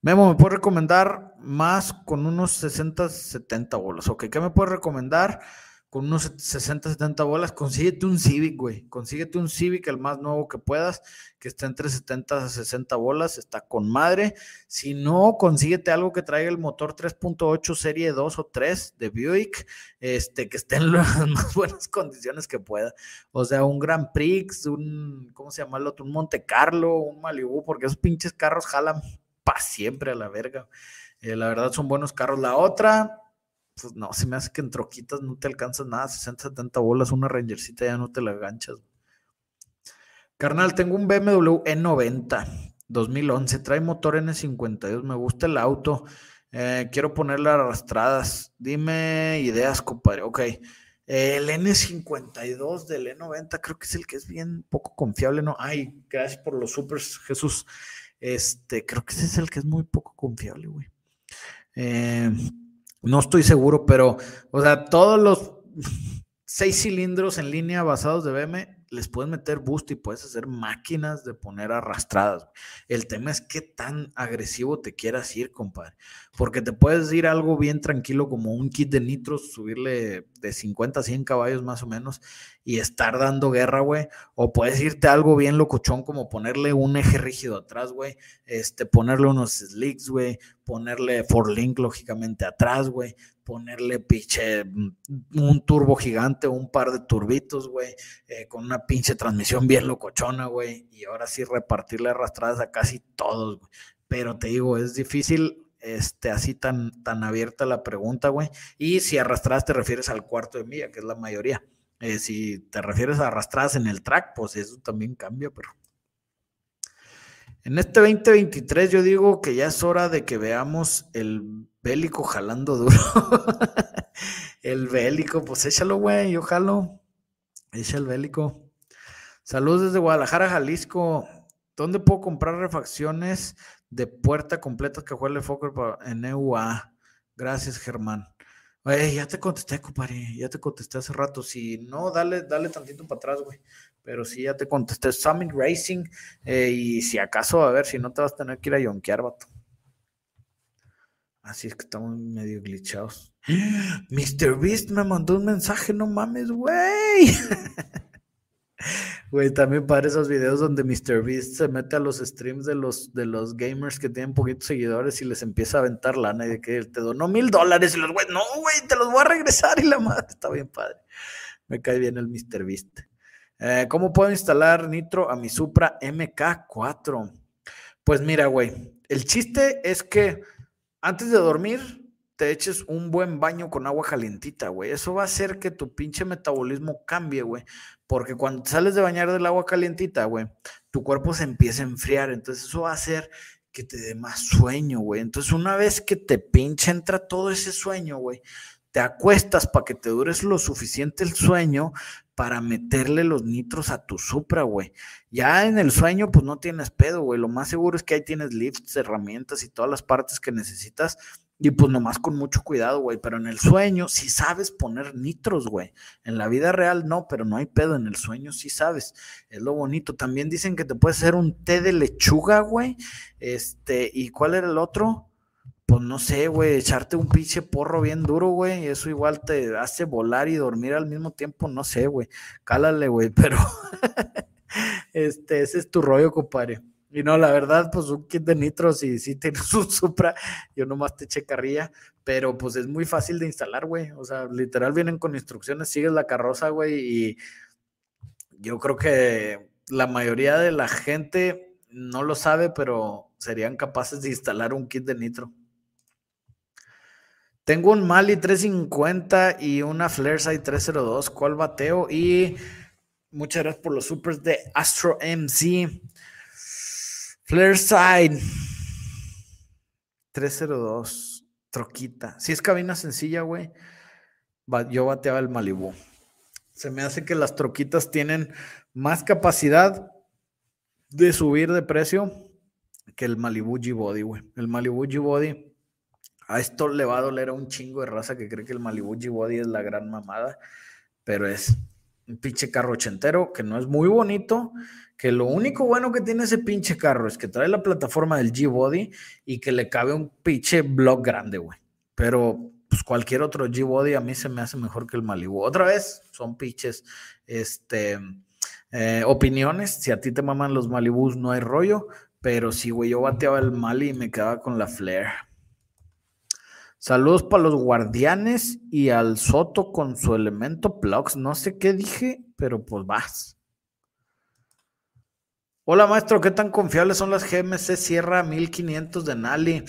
Memo, ¿me puedes recomendar más con unos 60, 70 bolos? Ok, ¿qué me puedes recomendar? Con unos 60, 70 bolas, consíguete un Civic, güey. Consíguete un Civic, el más nuevo que puedas, que está entre 70 a 60 bolas, está con madre. Si no, consíguete algo que traiga el motor 3.8 serie 2 o 3 de Buick, este, que esté en las más buenas condiciones que pueda. O sea, un Grand Prix, un, ¿cómo se llama el otro? Un Monte Carlo, un Malibu, porque esos pinches carros jalan para siempre a la verga. Eh, la verdad son buenos carros. La otra, pues no, si me hace que en troquitas no te alcanzas nada, 60, 70 bolas, una Rangercita ya no te la ganchas. Carnal, tengo un BMW E90 2011, trae motor N52, me gusta el auto, eh, quiero ponerle arrastradas. Dime ideas, compadre. Ok, el N52 del E90 creo que es el que es bien poco confiable, ¿no? Ay, gracias por los supers, Jesús. Este, creo que ese es el que es muy poco confiable, güey. Eh, no estoy seguro, pero, o sea, todos los seis cilindros en línea basados de BM les puedes meter boost y puedes hacer máquinas de poner arrastradas. El tema es qué tan agresivo te quieras ir, compadre. Porque te puedes ir algo bien tranquilo como un kit de nitros, subirle de 50 a 100 caballos más o menos y estar dando guerra, güey. O puedes irte algo bien locochón como ponerle un eje rígido atrás, güey. Este, ponerle unos slicks, güey. Ponerle for link lógicamente atrás, güey ponerle pinche mm, un turbo gigante, un par de turbitos, güey, eh, con una pinche transmisión bien locochona, güey, y ahora sí repartirle arrastradas a casi todos, güey. Pero te digo, es difícil, este, así tan, tan abierta la pregunta, güey. Y si arrastradas te refieres al cuarto de milla, que es la mayoría. Eh, si te refieres a arrastradas en el track, pues eso también cambia, pero en este 2023 yo digo que ya es hora de que veamos el bélico jalando duro. el bélico, pues échalo, güey, yo jalo. Echa el bélico. Saludos desde Guadalajara, Jalisco. ¿Dónde puedo comprar refacciones de puerta completas que juegue Fokker en EUA? Gracias, Germán. Ya te contesté, compadre. Ya te contesté hace rato. Si no, dale, dale tantito para atrás, güey pero sí ya te contesté Summit Racing eh, y si acaso, a ver, si no te vas a tener que ir a yonkear, vato. Así es que estamos medio glitchados. Mr. Beast me mandó un mensaje, no mames, güey. Güey, también para esos videos donde Mr. Beast se mete a los streams de los, de los gamers que tienen poquitos seguidores y les empieza a aventar lana y de que te donó mil dólares y los güey, no, güey, te los voy a regresar y la madre está bien padre. Me cae bien el Mr. Beast. Eh, ¿Cómo puedo instalar Nitro a mi Supra MK4? Pues mira, güey, el chiste es que antes de dormir te eches un buen baño con agua calientita, güey. Eso va a hacer que tu pinche metabolismo cambie, güey. Porque cuando sales de bañar del agua calientita, güey, tu cuerpo se empieza a enfriar. Entonces eso va a hacer que te dé más sueño, güey. Entonces una vez que te pinche entra todo ese sueño, güey, te acuestas para que te dures lo suficiente el sueño para meterle los nitros a tu Supra, güey. Ya en el sueño, pues no tienes pedo, güey. Lo más seguro es que ahí tienes lifts, herramientas y todas las partes que necesitas. Y pues nomás con mucho cuidado, güey. Pero en el sueño sí sabes poner nitros, güey. En la vida real no, pero no hay pedo. En el sueño sí sabes. Es lo bonito. También dicen que te puedes hacer un té de lechuga, güey. Este, ¿y cuál era el otro? Pues no sé, güey, echarte un pinche porro bien duro, güey, eso igual te hace volar y dormir al mismo tiempo, no sé, güey, cálale, güey, pero este, ese es tu rollo, compadre. Y no, la verdad, pues un kit de nitros y si tienes un Supra, yo nomás te eché pero pues es muy fácil de instalar, güey, o sea, literal vienen con instrucciones, sigues la carroza, güey, y yo creo que la mayoría de la gente no lo sabe, pero serían capaces de instalar un kit de nitro. Tengo un Mali 350 y una Flareside 302. ¿Cuál bateo? Y muchas gracias por los supers de Astro MC. Flareside 302. Troquita. Si es cabina sencilla, güey. Yo bateaba el Malibu. Se me hace que las troquitas tienen más capacidad de subir de precio que el Malibu G-Body, güey. El Malibu G-Body a esto le va a doler a un chingo de raza que cree que el Malibu G-Body es la gran mamada, pero es un pinche carro ochentero que no es muy bonito, que lo único bueno que tiene ese pinche carro es que trae la plataforma del G-Body y que le cabe un pinche block grande, güey. Pero pues cualquier otro G-Body a mí se me hace mejor que el Malibu. Otra vez, son pinches este, eh, opiniones. Si a ti te maman los Malibus, no hay rollo. Pero si, güey, yo bateaba el Mali y me quedaba con la Flare. Saludos para los guardianes y al Soto con su elemento Plux. No sé qué dije, pero pues vas. Hola maestro, ¿qué tan confiables son las GMC Sierra 1500 de Nali?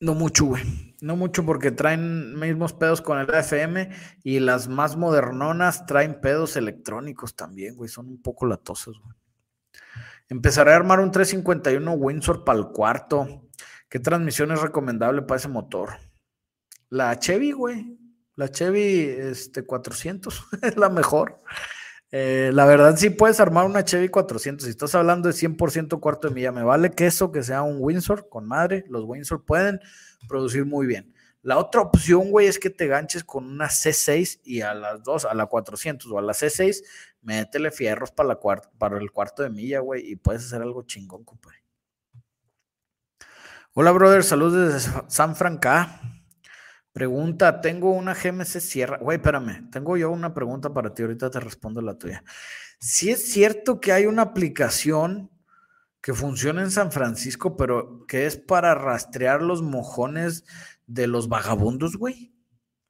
No mucho, güey. No mucho porque traen mismos pedos con el FM y las más modernonas traen pedos electrónicos también, güey. Son un poco latosas, güey. Empezaré a armar un 351 Windsor para el cuarto. ¿Qué transmisión es recomendable para ese motor? La Chevy, güey. La Chevy este, 400 es la mejor. Eh, la verdad, sí puedes armar una Chevy 400. Si estás hablando de 100% cuarto de milla, me vale queso que sea un Windsor con madre. Los Windsor pueden producir muy bien. La otra opción, güey, es que te ganches con una C6 y a las dos, a la 400 o a la C6, métele fierros para, para el cuarto de milla, güey, y puedes hacer algo chingón, compadre. Hola, brother, saludos desde San Franca. Pregunta, tengo una GMC Sierra. Güey, espérame, tengo yo una pregunta para ti, ahorita te respondo la tuya. Si es cierto que hay una aplicación que funciona en San Francisco, pero que es para rastrear los mojones de los vagabundos, güey.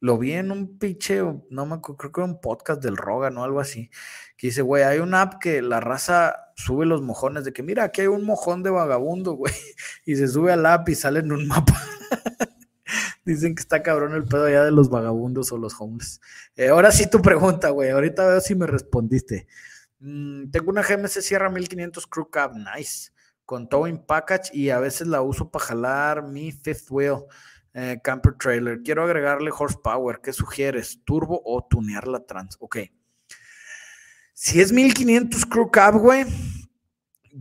Lo vi en un pinche, no me creo que un podcast del Rogan o algo así, que dice, güey, hay una app que la raza sube los mojones de que, mira, aquí hay un mojón de vagabundo, güey, y se sube al app y sale en un mapa. Dicen que está cabrón el pedo allá de los vagabundos o los homeless. Eh, ahora sí tu pregunta, güey. Ahorita veo si me respondiste. Mm, tengo una GMC Sierra 1500 Crew Cab, nice. Con towing package y a veces la uso para jalar mi fifth wheel eh, camper trailer. Quiero agregarle horsepower. ¿Qué sugieres? ¿Turbo o tunear la trans? Ok. Si es 1500 Crew Cab, güey,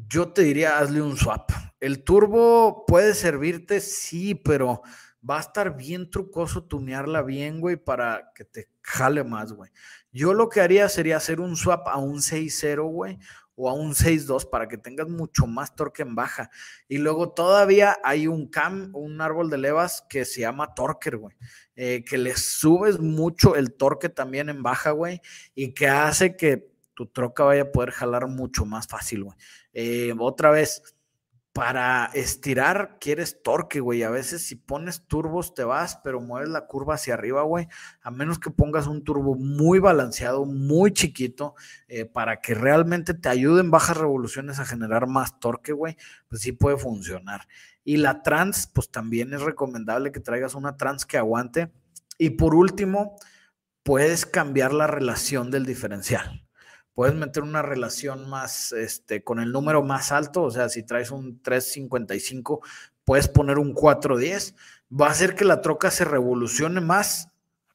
yo te diría hazle un swap. El turbo puede servirte, sí, pero va a estar bien trucoso tunearla bien, güey, para que te jale más, güey. Yo lo que haría sería hacer un swap a un 6.0, güey, o a un 6.2 para que tengas mucho más torque en baja. Y luego todavía hay un cam, un árbol de levas que se llama torque, güey, eh, que le subes mucho el torque también en baja, güey, y que hace que tu troca vaya a poder jalar mucho más fácil, güey. Eh, otra vez, para estirar quieres torque, güey. A veces si pones turbos te vas, pero mueves la curva hacia arriba, güey. A menos que pongas un turbo muy balanceado, muy chiquito, eh, para que realmente te ayude en bajas revoluciones a generar más torque, güey, pues sí puede funcionar. Y la trans, pues también es recomendable que traigas una trans que aguante. Y por último, puedes cambiar la relación del diferencial puedes meter una relación más, este, con el número más alto, o sea, si traes un 355, puedes poner un 410, va a hacer que la troca se revolucione más.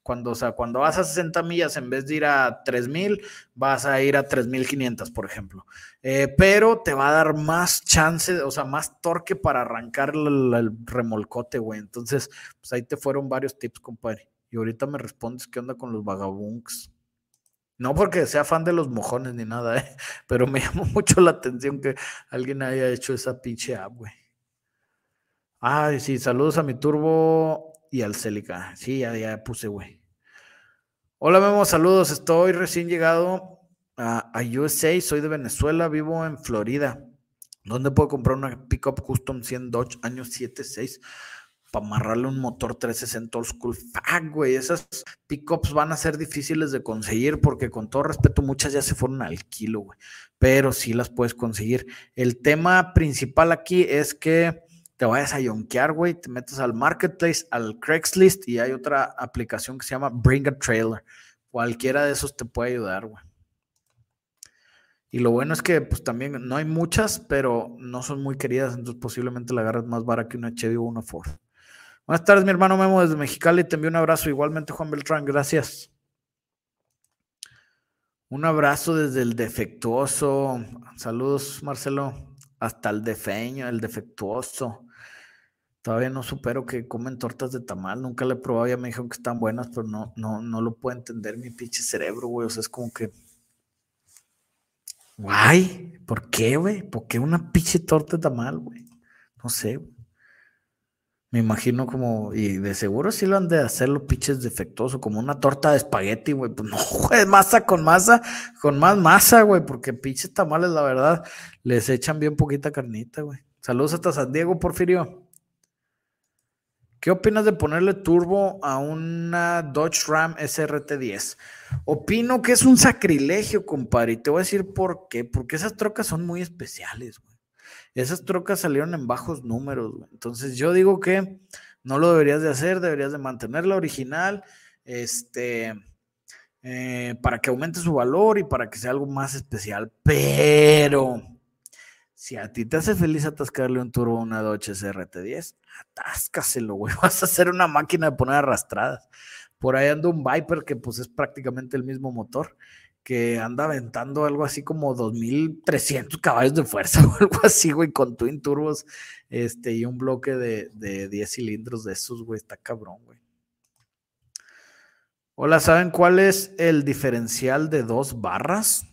Cuando, o sea, cuando vas a 60 millas, en vez de ir a 3000, vas a ir a 3500, por ejemplo. Eh, pero te va a dar más chance, o sea, más torque para arrancar el, el remolcote, güey. Entonces, pues ahí te fueron varios tips, compadre. Y ahorita me respondes qué onda con los vagabunks. No porque sea fan de los mojones ni nada, ¿eh? pero me llamó mucho la atención que alguien haya hecho esa pinche app, güey. Ay, sí, saludos a mi turbo y al Celica. Sí, ya, ya puse, güey. Hola, Memo, saludos. Estoy recién llegado a, a, USA, soy de Venezuela, vivo en Florida. ¿Dónde puedo comprar una pickup custom 100 Dodge año 76? Para amarrarle un motor 360 old school. Fuck, güey, esas pickups van a ser difíciles de conseguir porque con todo respeto muchas ya se fueron al kilo, güey. Pero sí las puedes conseguir. El tema principal aquí es que te vayas a yonkear, güey, te metes al marketplace, al Craigslist y hay otra aplicación que se llama Bring a Trailer. Cualquiera de esos te puede ayudar, güey. Y lo bueno es que pues también no hay muchas, pero no son muy queridas, entonces posiblemente la agarras más barata que una Chevy o una Ford. Buenas tardes, mi hermano Memo desde Mexicali. Te envío un abrazo. Igualmente, Juan Beltrán, gracias. Un abrazo desde el defectuoso. Saludos, Marcelo. Hasta el defeño, el defectuoso. Todavía no supero que comen tortas de tamal. Nunca le he probado. Ya me dijeron que están buenas, pero no, no, no lo puedo entender mi pinche cerebro, güey. O sea, es como que. Guay, ¿por qué, güey? ¿Por qué una pinche torta de tamal, güey? No sé, güey. Me imagino como, y de seguro sí lo han de hacer los pinches defectuosos, como una torta de espagueti, güey. Pues no, güey, masa con masa, con más masa, güey, porque pinches tamales, la verdad, les echan bien poquita carnita, güey. Saludos hasta San Diego, Porfirio. ¿Qué opinas de ponerle turbo a una Dodge Ram SRT10? Opino que es un sacrilegio, compadre, y te voy a decir por qué. Porque esas trocas son muy especiales, güey esas trocas salieron en bajos números, Entonces yo digo que No lo deberías de hacer, deberías de mantener la original, este, eh, para que aumente su valor y para que sea algo más especial. Pero si a ti te hace feliz atascarle un turbo a una Dodge SRT10, atáscaselo, güey. Vas a hacer una máquina de poner arrastradas. Por ahí anda un Viper que pues es prácticamente el mismo motor que anda aventando algo así como 2300 caballos de fuerza o algo así, güey, con twin turbos este, y un bloque de, de 10 cilindros de esos, güey, está cabrón, güey. Hola, ¿saben cuál es el diferencial de dos barras?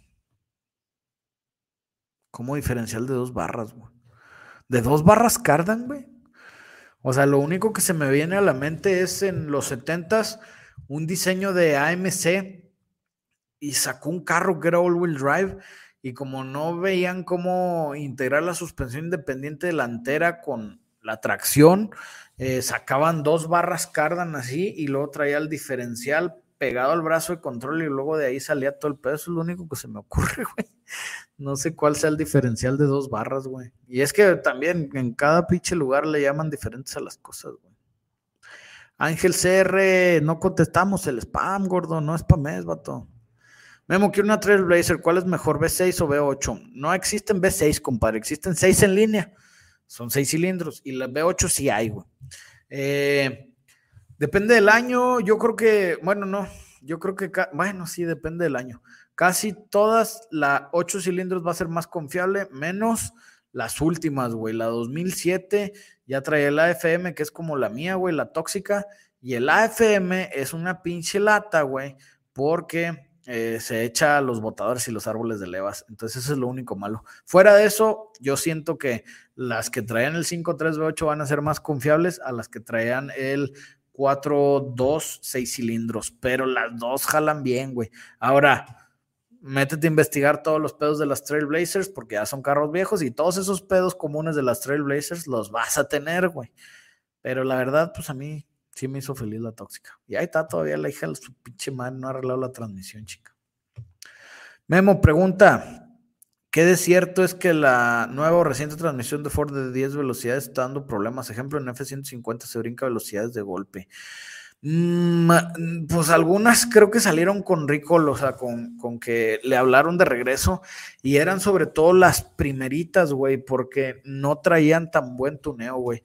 ¿Cómo diferencial de dos barras? ¿De dos barras cardan, güey? O sea, lo único que se me viene a la mente es en los 70s un diseño de AMC y sacó un carro que era all-wheel drive y como no veían cómo integrar la suspensión independiente delantera con la tracción, eh, sacaban dos barras cardan así y luego traía el diferencial pegado al brazo de control y luego de ahí salía todo el pedo. Eso es lo único que se me ocurre, güey. No sé cuál sea el diferencial de dos barras, güey. Y es que también en cada pinche lugar le llaman diferentes a las cosas, güey. Ángel CR, no contestamos el spam, gordo, no spames, vato. Memo, quiero una Trailblazer. ¿Cuál es mejor, B6 o B8? No existen B6, compadre. Existen 6 en línea. Son 6 cilindros. Y la B8 sí hay, güey. Eh, depende del año. Yo creo que, bueno, no. Yo creo que, bueno, sí, depende del año. Casi todas las 8 cilindros va a ser más confiable, menos las últimas, güey. La 2007 ya trae el AFM, que es como la mía, güey, la tóxica. Y el AFM es una pinche lata, güey, porque eh, se echa los botadores y los árboles de levas. Entonces, eso es lo único malo. Fuera de eso, yo siento que las que traían el 5.3V8 van a ser más confiables a las que traían el 4.2 6 cilindros, pero las dos jalan bien, güey. Ahora, métete a investigar todos los pedos de las Trailblazers porque ya son carros viejos y todos esos pedos comunes de las Trailblazers los vas a tener, güey. Pero la verdad, pues a mí sí me hizo feliz la tóxica. Y ahí está todavía la hija de su pinche madre, no ha arreglado la transmisión, chica. Memo pregunta, ¿qué de cierto es que la nueva o reciente transmisión de Ford de 10 velocidades está dando problemas? Ejemplo, en F-150 se brinca velocidades de golpe. Mm, pues algunas creo que salieron con Ricol, o sea, con, con, que le hablaron de regreso y eran sobre todo las primeritas, güey, porque no traían tan buen tuneo, güey.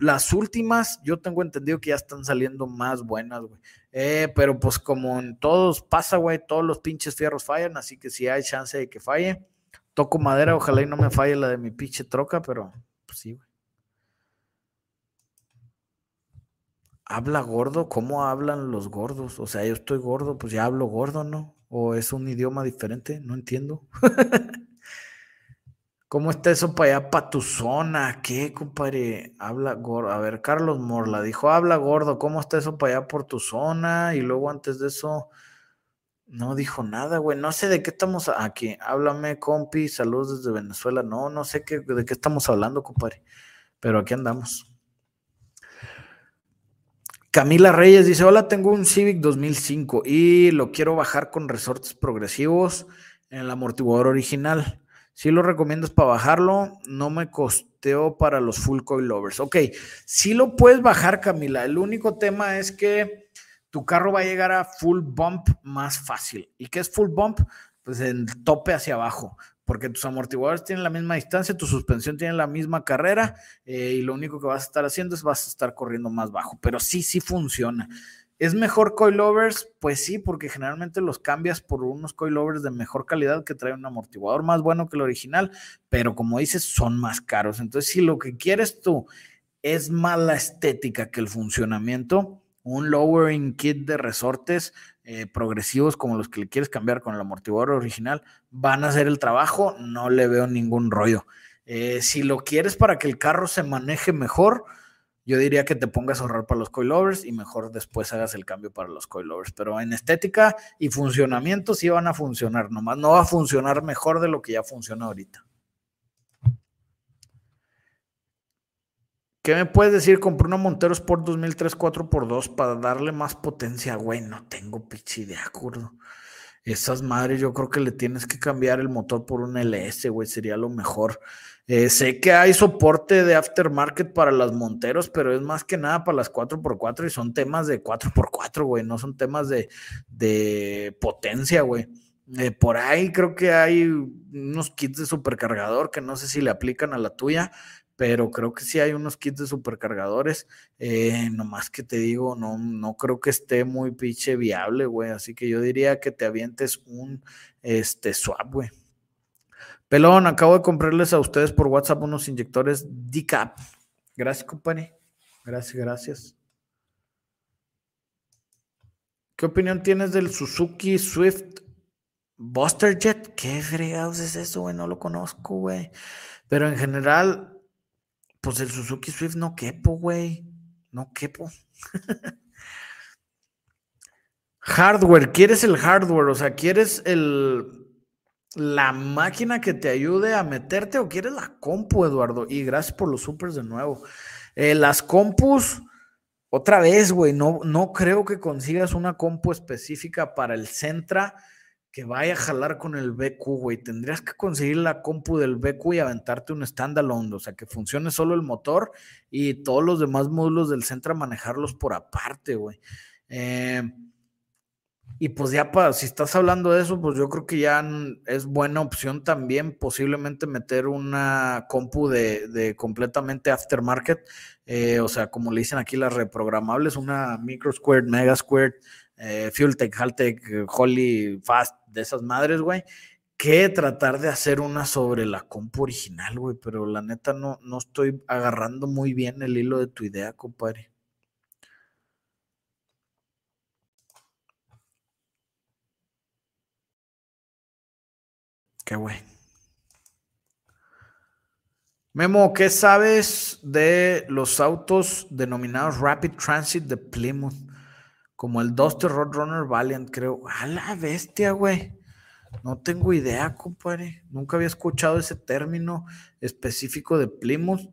Las últimas, yo tengo entendido que ya están saliendo más buenas, güey. Eh, pero pues como en todos pasa, güey, todos los pinches fierros fallan, así que si hay chance de que falle. Toco madera, ojalá y no me falle la de mi pinche troca, pero pues sí, güey. Habla gordo, ¿cómo hablan los gordos? O sea, yo estoy gordo, pues ya hablo gordo, ¿no? ¿O es un idioma diferente? No entiendo. ¿Cómo está eso para allá, para tu zona? ¿Qué, compadre? Habla gordo. A ver, Carlos Morla dijo, habla gordo, ¿cómo está eso para allá por tu zona? Y luego antes de eso, no dijo nada, güey. No sé de qué estamos aquí. Háblame, compi, saludos desde Venezuela. No, no sé qué, de qué estamos hablando, compadre. Pero aquí andamos. Camila Reyes dice, hola, tengo un Civic 2005 y lo quiero bajar con resortes progresivos en el amortiguador original. Si lo recomiendas para bajarlo, no me costeó para los full coil lovers. Ok, si lo puedes bajar, Camila. El único tema es que tu carro va a llegar a full bump más fácil. ¿Y qué es full bump? Pues el tope hacia abajo porque tus amortiguadores tienen la misma distancia, tu suspensión tiene la misma carrera eh, y lo único que vas a estar haciendo es vas a estar corriendo más bajo, pero sí, sí funciona. ¿Es mejor coilovers? Pues sí, porque generalmente los cambias por unos coilovers de mejor calidad que traen un amortiguador más bueno que el original, pero como dices, son más caros. Entonces, si lo que quieres tú es más la estética que el funcionamiento, un lowering kit de resortes eh, progresivos como los que le quieres cambiar con el amortiguador original van a hacer el trabajo, no le veo ningún rollo. Eh, si lo quieres para que el carro se maneje mejor, yo diría que te pongas a ahorrar para los coilovers y mejor después hagas el cambio para los coilovers. Pero en estética y funcionamiento sí van a funcionar, nomás no va a funcionar mejor de lo que ya funciona ahorita. ¿Qué me puedes decir? Compré una Montero Sport 2003 4x2 para darle más potencia. Güey, no tengo pichi de acuerdo. Esas madres, yo creo que le tienes que cambiar el motor por un LS, güey, sería lo mejor. Eh, sé que hay soporte de aftermarket para las Monteros, pero es más que nada para las 4x4 y son temas de 4x4, güey, no son temas de, de potencia, güey. Eh, por ahí creo que hay unos kits de supercargador que no sé si le aplican a la tuya, pero creo que sí hay unos kits de supercargadores. Eh, nomás que te digo, no, no creo que esté muy pinche viable, güey. Así que yo diría que te avientes un este, swap, güey. Pelón, acabo de comprarles a ustedes por WhatsApp unos inyectores DCAP. Gracias, compadre. Gracias, gracias. ¿Qué opinión tienes del Suzuki Swift Buster Jet? ¿Qué fregados es eso, güey? No lo conozco, güey. Pero en general, pues el Suzuki Swift no quepo, güey. No quepo. hardware, ¿quieres el hardware? O sea, ¿quieres el la máquina que te ayude a meterte o quieres la compu, Eduardo. Y gracias por los supers de nuevo. Eh, las compus, otra vez, güey, no, no creo que consigas una compu específica para el Centra que vaya a jalar con el BQ, güey. Tendrías que conseguir la compu del BQ y aventarte un standalone, o sea, que funcione solo el motor y todos los demás módulos del Centra manejarlos por aparte, güey. Eh, y pues ya para, si estás hablando de eso, pues yo creo que ya es buena opción también posiblemente meter una compu de, completamente aftermarket, eh, o sea, como le dicen aquí las reprogramables, una Micro Squared, Mega Squared, eh, FuelTech, Haltech, Holly, Fast, de esas madres, güey, que tratar de hacer una sobre la compu original, güey, pero la neta no, no estoy agarrando muy bien el hilo de tu idea, compadre. Qué güey. Memo, ¿qué sabes de los autos denominados Rapid Transit de Plymouth? Como el Duster Roadrunner Valiant, creo. A la bestia, güey. No tengo idea, compadre. Nunca había escuchado ese término específico de Plymouth.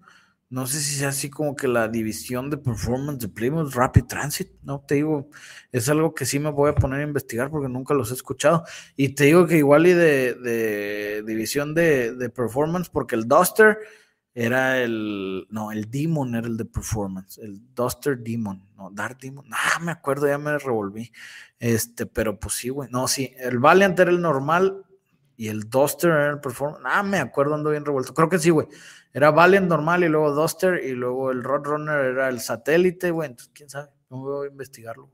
No sé si sea así como que la división de performance de Plymouth Rapid Transit, no te digo, es algo que sí me voy a poner a investigar porque nunca los he escuchado. Y te digo que igual y de, división de, performance, porque el Duster era el, no, el Demon era el de performance, el Duster Demon, no, Dark Demon, ah, me acuerdo, ya me revolví. Este, pero pues sí, güey, no, sí, el Valiant era el normal y el Duster era el performance, ah, me acuerdo, ando bien revuelto, creo que sí, güey. Era Valiant normal y luego Duster y luego el Roadrunner era el satélite, güey. Entonces, quién sabe, no voy a investigarlo.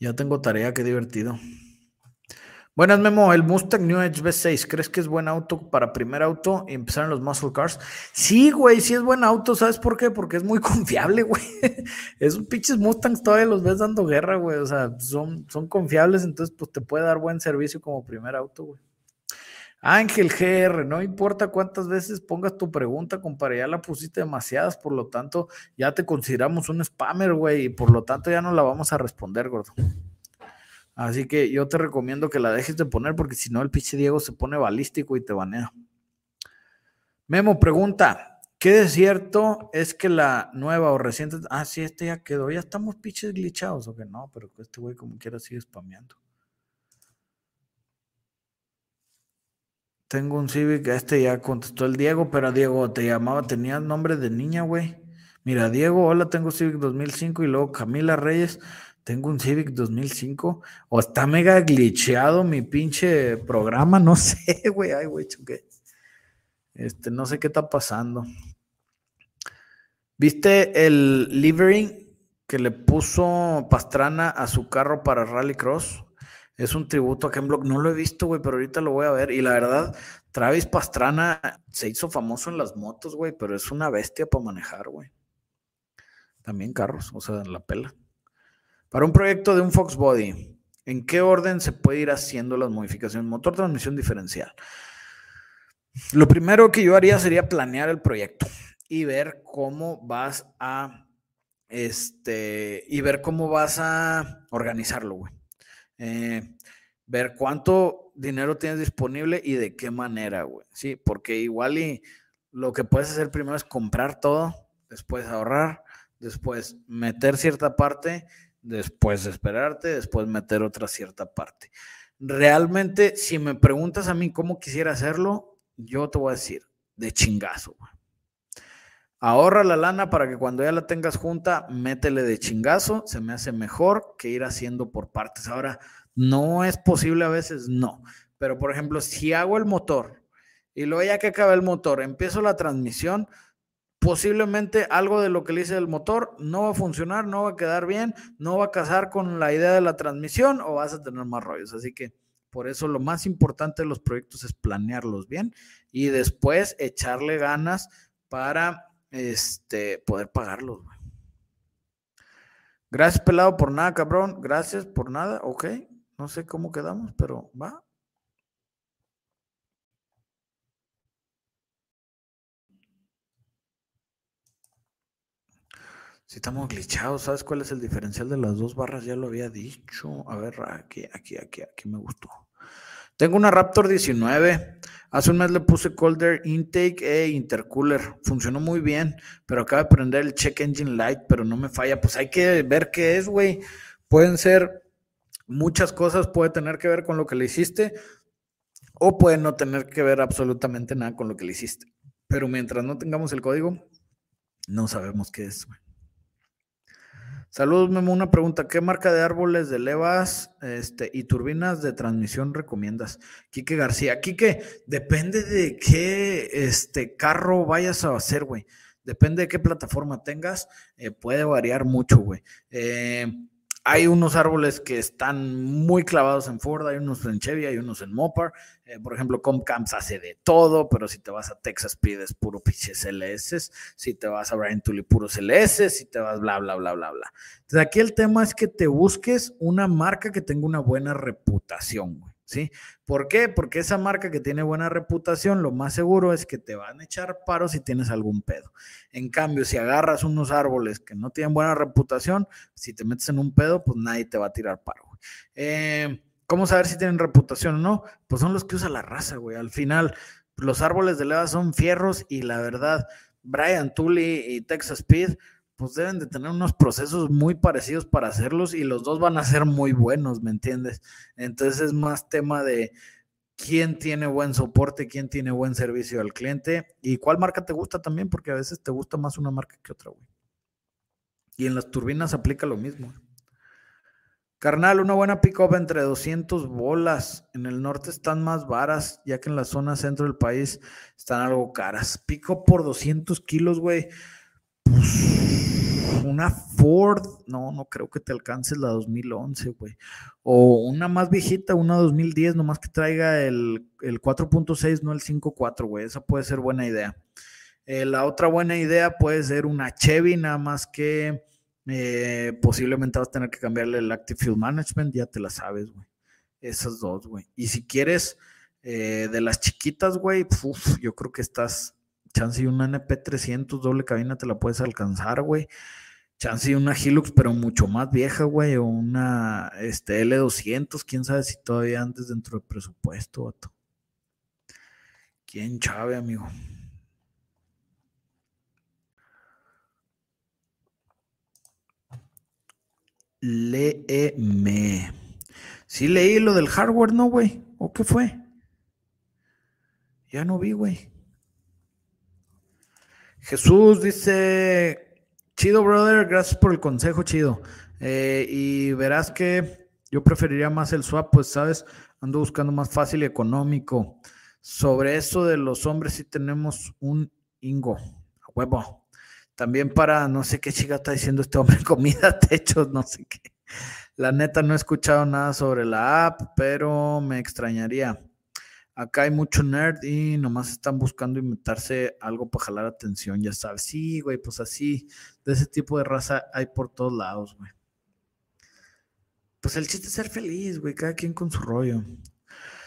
Ya tengo tarea, qué divertido. Buenas, Memo. El Mustang New Edge V6, ¿crees que es buen auto para primer auto y empezar en los muscle cars? Sí, güey, sí es buen auto. ¿Sabes por qué? Porque es muy confiable, güey. Esos pinches Mustangs todavía los ves dando guerra, güey. O sea, son, son confiables, entonces pues te puede dar buen servicio como primer auto, güey. Ángel GR, no importa cuántas veces pongas tu pregunta, compadre, ya la pusiste demasiadas, por lo tanto, ya te consideramos un spammer, güey, y por lo tanto ya no la vamos a responder, gordo. Así que yo te recomiendo que la dejes de poner, porque si no, el pinche Diego se pone balístico y te banea. Memo pregunta: ¿Qué de cierto es que la nueva o reciente. Ah, sí, este ya quedó. Ya estamos pinches glitchados, o que no, pero este güey, como quiera, sigue spameando. Tengo un Civic, este ya contestó el Diego, pero Diego te llamaba, tenía nombre de niña, güey. Mira, Diego, hola, tengo Civic 2005 y luego Camila Reyes, tengo un Civic 2005. O está mega glitcheado mi pinche programa, no sé, güey, ay, güey, choqué. Este, no sé qué está pasando. ¿Viste el livery que le puso Pastrana a su carro para Rallycross? Es un tributo a Ken Block. No lo he visto, güey, pero ahorita lo voy a ver. Y la verdad, Travis Pastrana se hizo famoso en las motos, güey, pero es una bestia para manejar, güey. También carros, o sea, la pela. Para un proyecto de un Fox Body, ¿en qué orden se puede ir haciendo las modificaciones? Motor, transmisión diferencial. Lo primero que yo haría sería planear el proyecto y ver cómo vas a, este, y ver cómo vas a organizarlo, güey. Eh, ver cuánto dinero tienes disponible y de qué manera, güey. Sí, porque igual y lo que puedes hacer primero es comprar todo, después ahorrar, después meter cierta parte, después esperarte, después meter otra cierta parte. Realmente, si me preguntas a mí cómo quisiera hacerlo, yo te voy a decir, de chingazo. Ahorra la lana para que cuando ya la tengas junta, métele de chingazo. Se me hace mejor que ir haciendo por partes. Ahora, no es posible a veces, no. Pero, por ejemplo, si hago el motor y luego ya que acabe el motor, empiezo la transmisión, posiblemente algo de lo que le hice del motor no va a funcionar, no va a quedar bien, no va a casar con la idea de la transmisión o vas a tener más rollos. Así que por eso lo más importante de los proyectos es planearlos bien y después echarle ganas para este, poder pagarlos. Gracias, pelado, por nada, cabrón. Gracias por nada. Ok, no sé cómo quedamos, pero va. Si estamos glitchados, ¿sabes cuál es el diferencial de las dos barras? Ya lo había dicho. A ver, aquí, aquí, aquí, aquí me gustó. Tengo una Raptor 19. Hace un mes le puse Colder Intake e Intercooler. Funcionó muy bien, pero acaba de prender el Check Engine Light, pero no me falla. Pues hay que ver qué es, güey. Pueden ser muchas cosas, puede tener que ver con lo que le hiciste o puede no tener que ver absolutamente nada con lo que le hiciste. Pero mientras no tengamos el código, no sabemos qué es, güey. Saludos, Memo. Una pregunta: ¿Qué marca de árboles de levas este, y turbinas de transmisión recomiendas? Quique García. Quique, depende de qué este, carro vayas a hacer, güey. Depende de qué plataforma tengas, eh, puede variar mucho, güey. Eh, hay unos árboles que están muy clavados en Ford, hay unos en Chevy, hay unos en Mopar. Eh, por ejemplo, Comcamps hace de todo, pero si te vas a Texas pides puro pinche CLS, si te vas a Brian Tully puro CLS, si te vas bla, bla, bla, bla, bla. Entonces aquí el tema es que te busques una marca que tenga una buena reputación. ¿Sí? ¿Por qué? Porque esa marca que tiene buena reputación, lo más seguro es que te van a echar paro si tienes algún pedo. En cambio, si agarras unos árboles que no tienen buena reputación, si te metes en un pedo, pues nadie te va a tirar paro. Eh, ¿Cómo saber si tienen reputación o no? Pues son los que usa la raza, güey. Al final, los árboles de leva son fierros y la verdad, Brian Tully y Texas Speed pues deben de tener unos procesos muy parecidos para hacerlos y los dos van a ser muy buenos, ¿me entiendes? Entonces es más tema de quién tiene buen soporte, quién tiene buen servicio al cliente y cuál marca te gusta también, porque a veces te gusta más una marca que otra, güey. Y en las turbinas aplica lo mismo. Carnal, una buena pick-up entre 200 bolas. En el norte están más varas, ya que en la zona centro del país están algo caras. Pick-up por 200 kilos, güey. Pues una Ford, no, no creo que te alcances la 2011, güey. O una más viejita, una 2010, nomás que traiga el, 4.6, no el 5.4, güey. Esa puede ser buena idea. Eh, la otra buena idea puede ser una Chevy, nada más que eh, posiblemente vas a tener que cambiarle el Active Fuel Management, ya te la sabes, güey. Esas dos, güey. Y si quieres eh, de las chiquitas, güey, yo creo que estás chance una NP300 doble cabina te la puedes alcanzar, güey. Chance una Hilux, pero mucho más vieja, güey, o una este, L200, quién sabe si todavía antes dentro del presupuesto, vato. ¿Quién sabe, amigo? Léeme. Sí leí lo del hardware, ¿no, güey? ¿O qué fue? Ya no vi, güey. Jesús dice, Chido, brother, gracias por el consejo, chido. Eh, y verás que yo preferiría más el swap, pues sabes, ando buscando más fácil y económico. Sobre eso de los hombres, sí tenemos un ingo, huevo. También para, no sé qué chica está diciendo este hombre, comida, techos, no sé qué. La neta no he escuchado nada sobre la app, pero me extrañaría. Acá hay mucho nerd y nomás están buscando inventarse algo para jalar atención, ya sabes. Sí, güey, pues así, de ese tipo de raza hay por todos lados, güey. Pues el chiste es ser feliz, güey, cada quien con su rollo.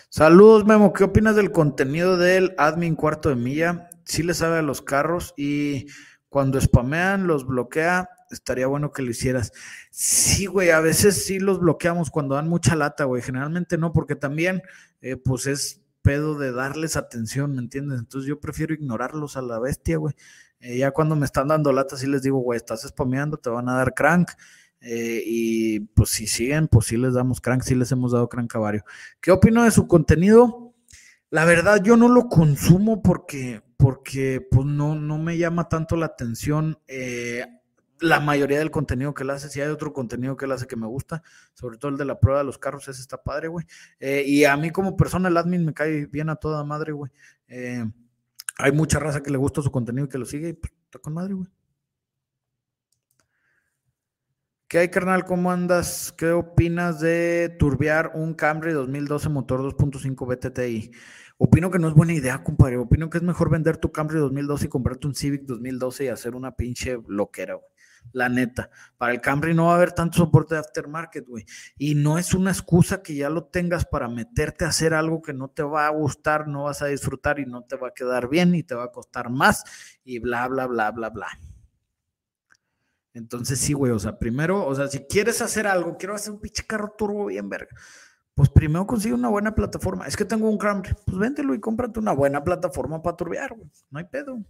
Saludos, Memo. ¿Qué opinas del contenido del admin cuarto de milla? Sí le sabe a los carros y cuando spamean los bloquea. Estaría bueno que lo hicieras. Sí, güey, a veces sí los bloqueamos cuando dan mucha lata, güey. Generalmente no, porque también, eh, pues es pedo de darles atención, ¿me entiendes? Entonces yo prefiero ignorarlos a la bestia, güey. Eh, ya cuando me están dando latas, sí les digo, güey, estás spameando, te van a dar crank. Eh, y pues si siguen, pues sí les damos crank, sí les hemos dado crank a varios. ¿Qué opino de su contenido? La verdad, yo no lo consumo porque, porque pues no, no me llama tanto la atención. Eh, la mayoría del contenido que él hace, si hay otro contenido que él hace que me gusta, sobre todo el de la prueba de los carros, ese está padre, güey. Eh, y a mí como persona, el admin me cae bien a toda madre, güey. Eh, hay mucha raza que le gusta su contenido y que lo sigue y pues, está con madre, güey. ¿Qué hay, carnal? ¿Cómo andas? ¿Qué opinas de turbear un Camry 2012 motor 2.5 BTTI? Opino que no es buena idea, compadre. Opino que es mejor vender tu Camry 2012 y comprarte un Civic 2012 y hacer una pinche loquera, güey la neta. Para el Camry no va a haber tanto soporte de aftermarket, güey. Y no es una excusa que ya lo tengas para meterte a hacer algo que no te va a gustar, no vas a disfrutar y no te va a quedar bien y te va a costar más y bla, bla, bla, bla, bla. Entonces sí, güey, o sea, primero, o sea, si quieres hacer algo, quiero hacer un pinche carro turbo bien verga, pues primero consigue una buena plataforma. Es que tengo un Camry, pues véndelo y cómprate una buena plataforma para turbear, güey. No hay pedo.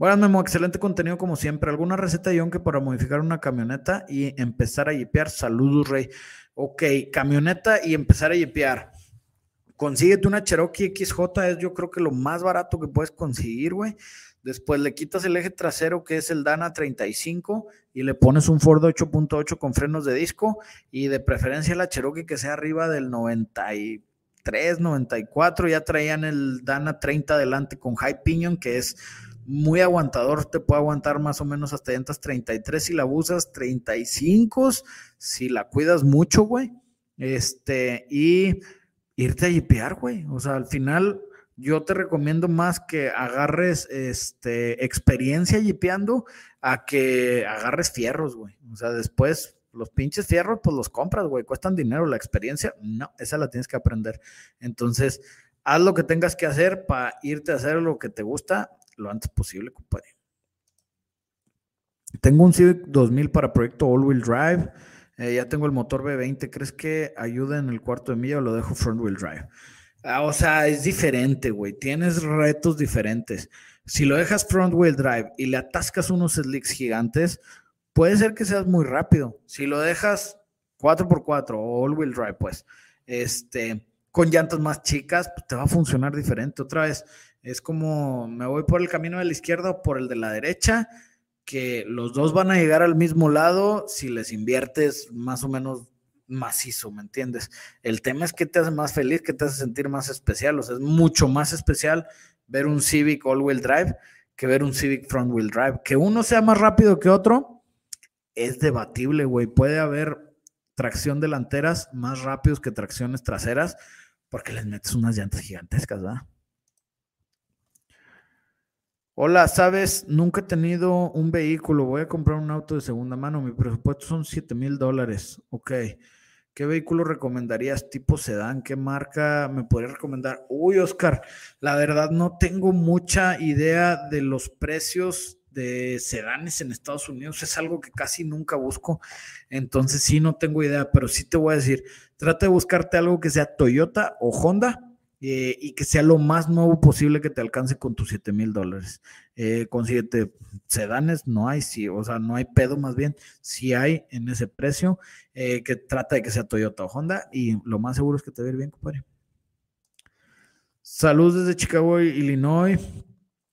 Buenas, Memo. Excelente contenido como siempre. ¿Alguna receta, John, que para modificar una camioneta y empezar a yipear? Saludos, Rey. Ok, camioneta y empezar a yipear. Consíguete una Cherokee XJ, es yo creo que lo más barato que puedes conseguir, güey. Después le quitas el eje trasero que es el Dana 35 y le pones un Ford 8.8 con frenos de disco y de preferencia la Cherokee que sea arriba del 93, 94. Ya traían el Dana 30 adelante con High Pinion que es muy aguantador, te puede aguantar más o menos hasta llantas 33 si la usas, 35 si la cuidas mucho, güey. Este, y irte a jipear, güey. O sea, al final yo te recomiendo más que agarres este, experiencia jipeando a que agarres fierros, güey. O sea, después los pinches fierros, pues los compras, güey. Cuestan dinero. La experiencia, no, esa la tienes que aprender. Entonces, haz lo que tengas que hacer para irte a hacer lo que te gusta lo antes posible, compadre. Tengo un Civic 2000 para proyecto all-wheel drive. Eh, ya tengo el motor V20. ¿Crees que ayuda en el cuarto de milla o lo dejo front-wheel drive? Ah, o sea, es diferente, güey. Tienes retos diferentes. Si lo dejas front-wheel drive y le atascas unos slicks gigantes, puede ser que seas muy rápido. Si lo dejas 4x4 o all-wheel drive, pues, este, con llantas más chicas, pues te va a funcionar diferente. Otra vez, es como me voy por el camino de la izquierda o por el de la derecha, que los dos van a llegar al mismo lado si les inviertes más o menos macizo, ¿me entiendes? El tema es que te hace más feliz, que te hace sentir más especial, o sea, es mucho más especial ver un Civic all-wheel drive que ver un Civic front-wheel drive. Que uno sea más rápido que otro es debatible, güey. Puede haber tracción delanteras más rápidos que tracciones traseras porque les metes unas llantas gigantescas, ¿verdad? Hola, sabes, nunca he tenido un vehículo, voy a comprar un auto de segunda mano, mi presupuesto son 7 mil dólares. Ok, ¿qué vehículo recomendarías? ¿Tipo sedán? ¿Qué marca me podrías recomendar? Uy, Oscar, la verdad no tengo mucha idea de los precios de sedanes en Estados Unidos, es algo que casi nunca busco, entonces sí no tengo idea, pero sí te voy a decir, trata de buscarte algo que sea Toyota o Honda eh, y que sea lo más nuevo posible que te alcance con tus 7 mil dólares. Eh, sedanes no hay, sí, o sea, no hay pedo más bien, si hay en ese precio, eh, que trata de que sea Toyota o Honda y lo más seguro es que te va a ir bien, compadre. Saludos desde Chicago, Illinois.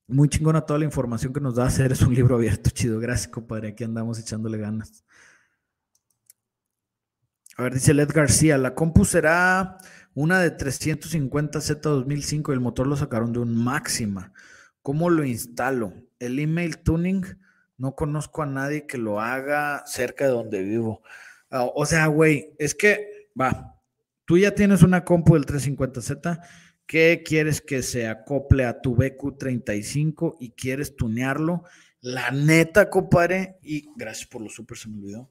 Muy chingona toda la información que nos da hacer. Es un libro abierto, chido. Gracias, compadre. Aquí andamos echándole ganas. A ver, dice Led García, la compu será una de 350Z 2005 y el motor lo sacaron de un máxima. ¿Cómo lo instalo? El email tuning, no conozco a nadie que lo haga cerca de donde vivo. Ah, o sea, güey, es que, va, tú ya tienes una compu del 350Z, ¿qué quieres que se acople a tu BQ35 y quieres tunearlo? La neta, compadre, y gracias por lo súper, se me olvidó.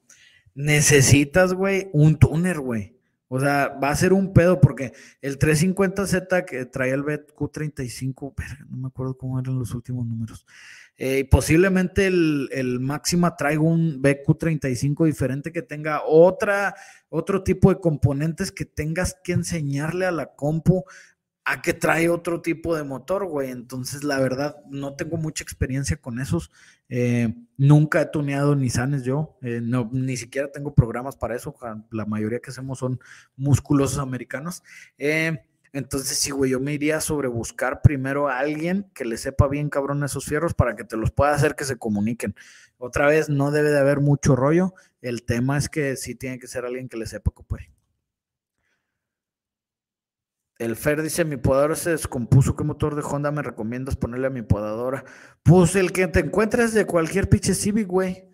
Necesitas, güey, un tuner, güey. O sea, va a ser un pedo porque el 350Z que traía el BQ35, no me acuerdo cómo eran los últimos números. Eh, posiblemente el, el Máxima traiga un BQ35 diferente que tenga otra, otro tipo de componentes que tengas que enseñarle a la compu a que trae otro tipo de motor, güey. Entonces, la verdad, no tengo mucha experiencia con esos. Eh, nunca he tuneado Nissanes yo. Eh, no, ni siquiera tengo programas para eso. La mayoría que hacemos son musculosos americanos. Eh, Entonces, sí, güey, yo me iría sobre buscar primero a alguien que le sepa bien cabrón esos fierros para que te los pueda hacer que se comuniquen. Otra vez, no debe de haber mucho rollo. El tema es que sí tiene que ser alguien que le sepa pues. El Fer dice, mi podadora se descompuso, ¿qué motor de Honda me recomiendas ponerle a mi podadora? Pues el que te encuentres de cualquier pinche Civic, güey.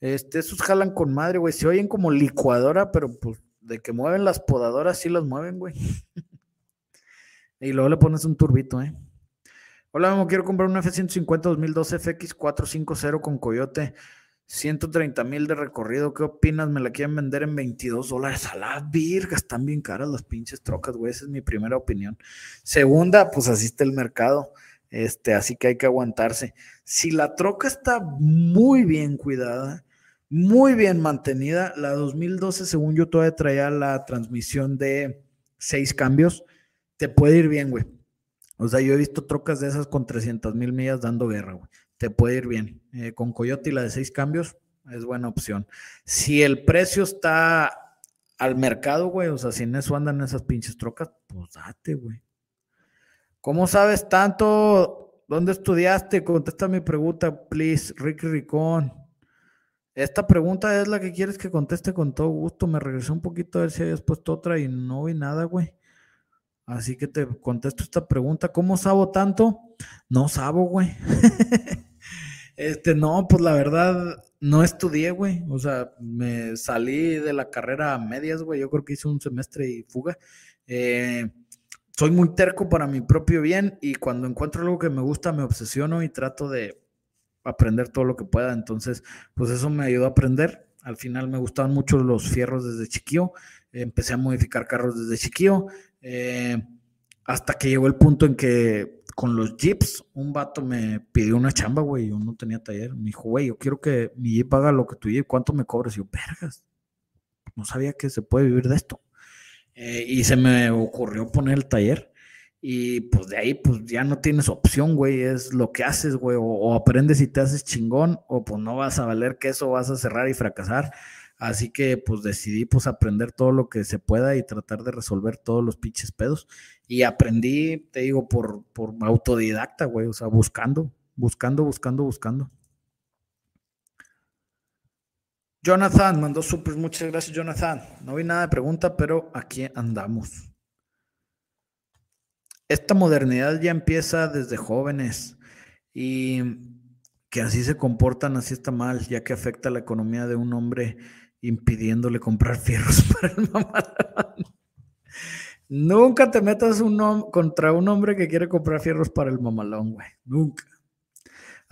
Este, esos jalan con madre, güey. Se oyen como licuadora, pero pues de que mueven las podadoras, sí las mueven, güey. Y luego le pones un turbito, ¿eh? Hola, me quiero comprar un F-150 2012 FX450 con Coyote. 130 mil de recorrido. ¿Qué opinas? Me la quieren vender en 22 dólares. A la virga, están bien caras las pinches trocas, güey. Esa es mi primera opinión. Segunda, pues así está el mercado. Este, así que hay que aguantarse. Si la troca está muy bien cuidada, muy bien mantenida, la 2012, según yo, todavía traía la transmisión de seis cambios te puede ir bien, güey. O sea, yo he visto trocas de esas con 300 mil millas dando guerra, güey. Te puede ir bien. Eh, con Coyote y la de seis cambios es buena opción. Si el precio está al mercado, güey, o sea, si en eso andan esas pinches trocas, pues date, güey. ¿Cómo sabes tanto? ¿Dónde estudiaste? Contesta mi pregunta, please, Ricky Ricón. Esta pregunta es la que quieres que conteste con todo gusto. Me regresé un poquito a ver si habías puesto otra y no vi nada, güey. Así que te contesto esta pregunta. ¿Cómo sabo tanto? No sabo, güey. este, no, pues la verdad, no estudié, güey. O sea, me salí de la carrera a medias, güey. Yo creo que hice un semestre y fuga. Eh, soy muy terco para mi propio bien y cuando encuentro algo que me gusta me obsesiono y trato de aprender todo lo que pueda. Entonces, pues eso me ayudó a aprender. Al final me gustaban mucho los fierros desde chiquillo. Empecé a modificar carros desde chiquillo. Eh, hasta que llegó el punto en que con los jeeps, un vato me pidió una chamba, güey. Yo no tenía taller. Me dijo, güey, yo quiero que mi jeep haga lo que tu jeep, ¿cuánto me cobres? Y yo, vergas. No sabía que se puede vivir de esto. Eh, y se me ocurrió poner el taller. Y pues de ahí, pues ya no tienes opción, güey. Es lo que haces, güey. O, aprendes y te haces chingón, o pues no vas a valer que eso vas a cerrar y fracasar. Así que pues decidí pues aprender todo lo que se pueda y tratar de resolver todos los pinches pedos. Y aprendí, te digo, por, por autodidacta, güey, o sea, buscando, buscando, buscando, buscando. Jonathan mandó super, muchas gracias Jonathan. No vi nada de pregunta, pero aquí andamos. Esta modernidad ya empieza desde jóvenes y que así se comportan, así está mal, ya que afecta la economía de un hombre impidiéndole comprar fierros para el mamalón. Nunca te metas un contra un hombre que quiere comprar fierros para el mamalón, güey. Nunca.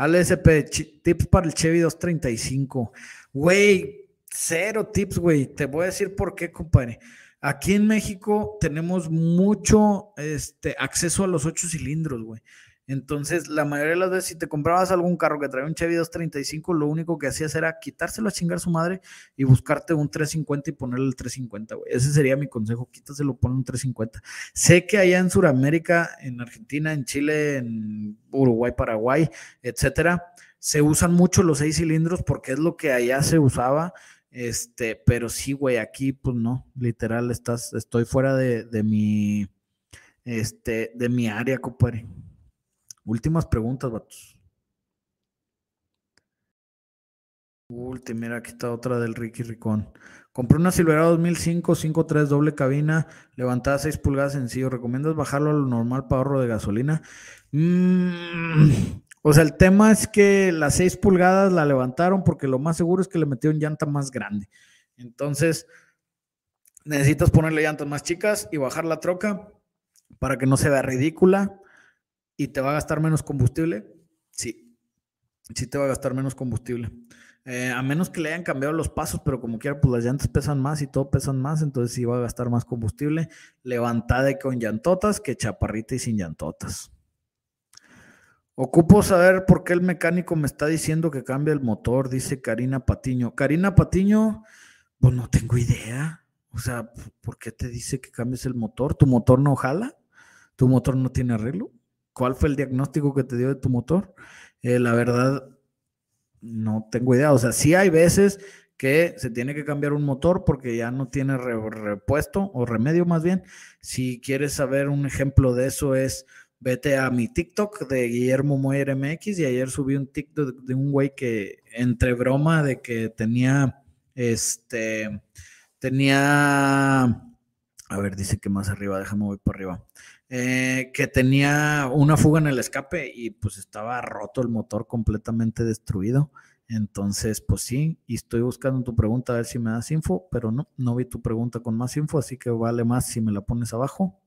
SP, tips para el Chevy 235. Güey, cero tips, güey. Te voy a decir por qué, compadre. Aquí en México tenemos mucho este, acceso a los ocho cilindros, güey. Entonces, la mayoría de las veces, si te comprabas algún carro que traía un Chevy 235, lo único que hacías era quitárselo a chingar su madre y buscarte un 350 y ponerle el 350, güey. Ese sería mi consejo, quítaselo, pon un 350. Sé que allá en Sudamérica, en Argentina, en Chile, en Uruguay, Paraguay, etcétera, se usan mucho los seis cilindros porque es lo que allá se usaba. Este, pero sí, güey, aquí, pues no, literal, estás, estoy fuera de, de mi, este, de mi área, compadre. Últimas preguntas, vatos. Última, mira, aquí está otra del Ricky Ricón. Compré una Silverado 2005, 5.3 doble cabina, levantada 6 pulgadas sencillo. ¿Recomiendas bajarlo a lo normal para ahorro de gasolina? Mm, o sea, el tema es que las 6 pulgadas la levantaron porque lo más seguro es que le metieron llanta más grande. Entonces, necesitas ponerle llantas más chicas y bajar la troca para que no se vea ridícula y te va a gastar menos combustible, sí, sí te va a gastar menos combustible. Eh, a menos que le hayan cambiado los pasos, pero como quiera, pues las llantas pesan más y todo pesan más, entonces sí va a gastar más combustible. Levantada con llantotas que chaparrita y sin llantotas. Ocupo saber por qué el mecánico me está diciendo que cambie el motor, dice Karina Patiño. Karina Patiño, pues no tengo idea. O sea, ¿por qué te dice que cambies el motor? ¿Tu motor no jala? ¿Tu motor no tiene arreglo? ¿Cuál fue el diagnóstico que te dio de tu motor? Eh, la verdad, no tengo idea. O sea, sí hay veces que se tiene que cambiar un motor porque ya no tiene repuesto o remedio más bien. Si quieres saber un ejemplo de eso es vete a mi TikTok de Guillermo Moyer MX y ayer subí un TikTok de un güey que entre broma de que tenía este tenía a ver, dice que más arriba, déjame voy por arriba. Eh, que tenía una fuga en el escape y pues estaba roto el motor completamente destruido. Entonces, pues sí, y estoy buscando tu pregunta a ver si me das info, pero no, no vi tu pregunta con más info, así que vale más si me la pones abajo.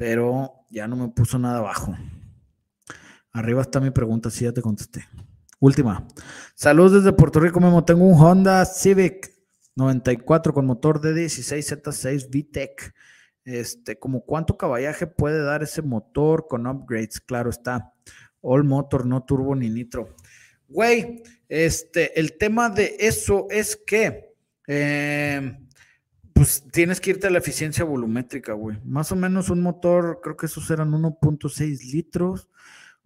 Pero ya no me puso nada abajo. Arriba está mi pregunta, sí ya te contesté. Última. Saludos desde Puerto Rico, Memo. Tengo un Honda Civic 94 con motor de 16 Z6 VTEC. Este, como cuánto caballaje puede dar ese motor con upgrades, claro está. All motor, no turbo ni nitro. Güey, este, el tema de eso es que, em, pues tienes que irte a la eficiencia volumétrica, güey. Más o menos un motor, creo que esos eran 1.6 litros.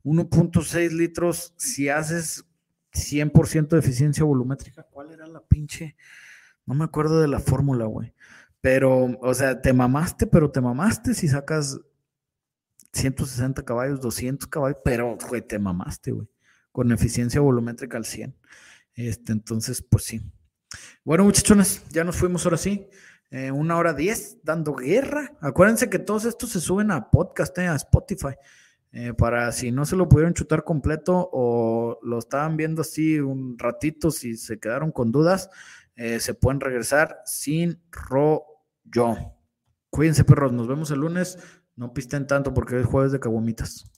1.6 litros, si haces 100% de eficiencia volumétrica, ¿cuál era la pinche? No me acuerdo de la fórmula, güey. Pero, o sea, te mamaste, pero te mamaste si sacas 160 caballos, 200 caballos, pero, güey, te mamaste, güey con eficiencia volumétrica al 100. Este, entonces, pues sí. Bueno, muchachones, ya nos fuimos ahora sí. Eh, una hora diez dando guerra. Acuérdense que todos estos se suben a podcast, eh, a Spotify. Eh, para si no se lo pudieron chutar completo o lo estaban viendo así un ratito, si se quedaron con dudas, se pueden regresar sin rollo. Cuídense, perros. Nos vemos el lunes. No pisten tanto porque es jueves de caguamitas.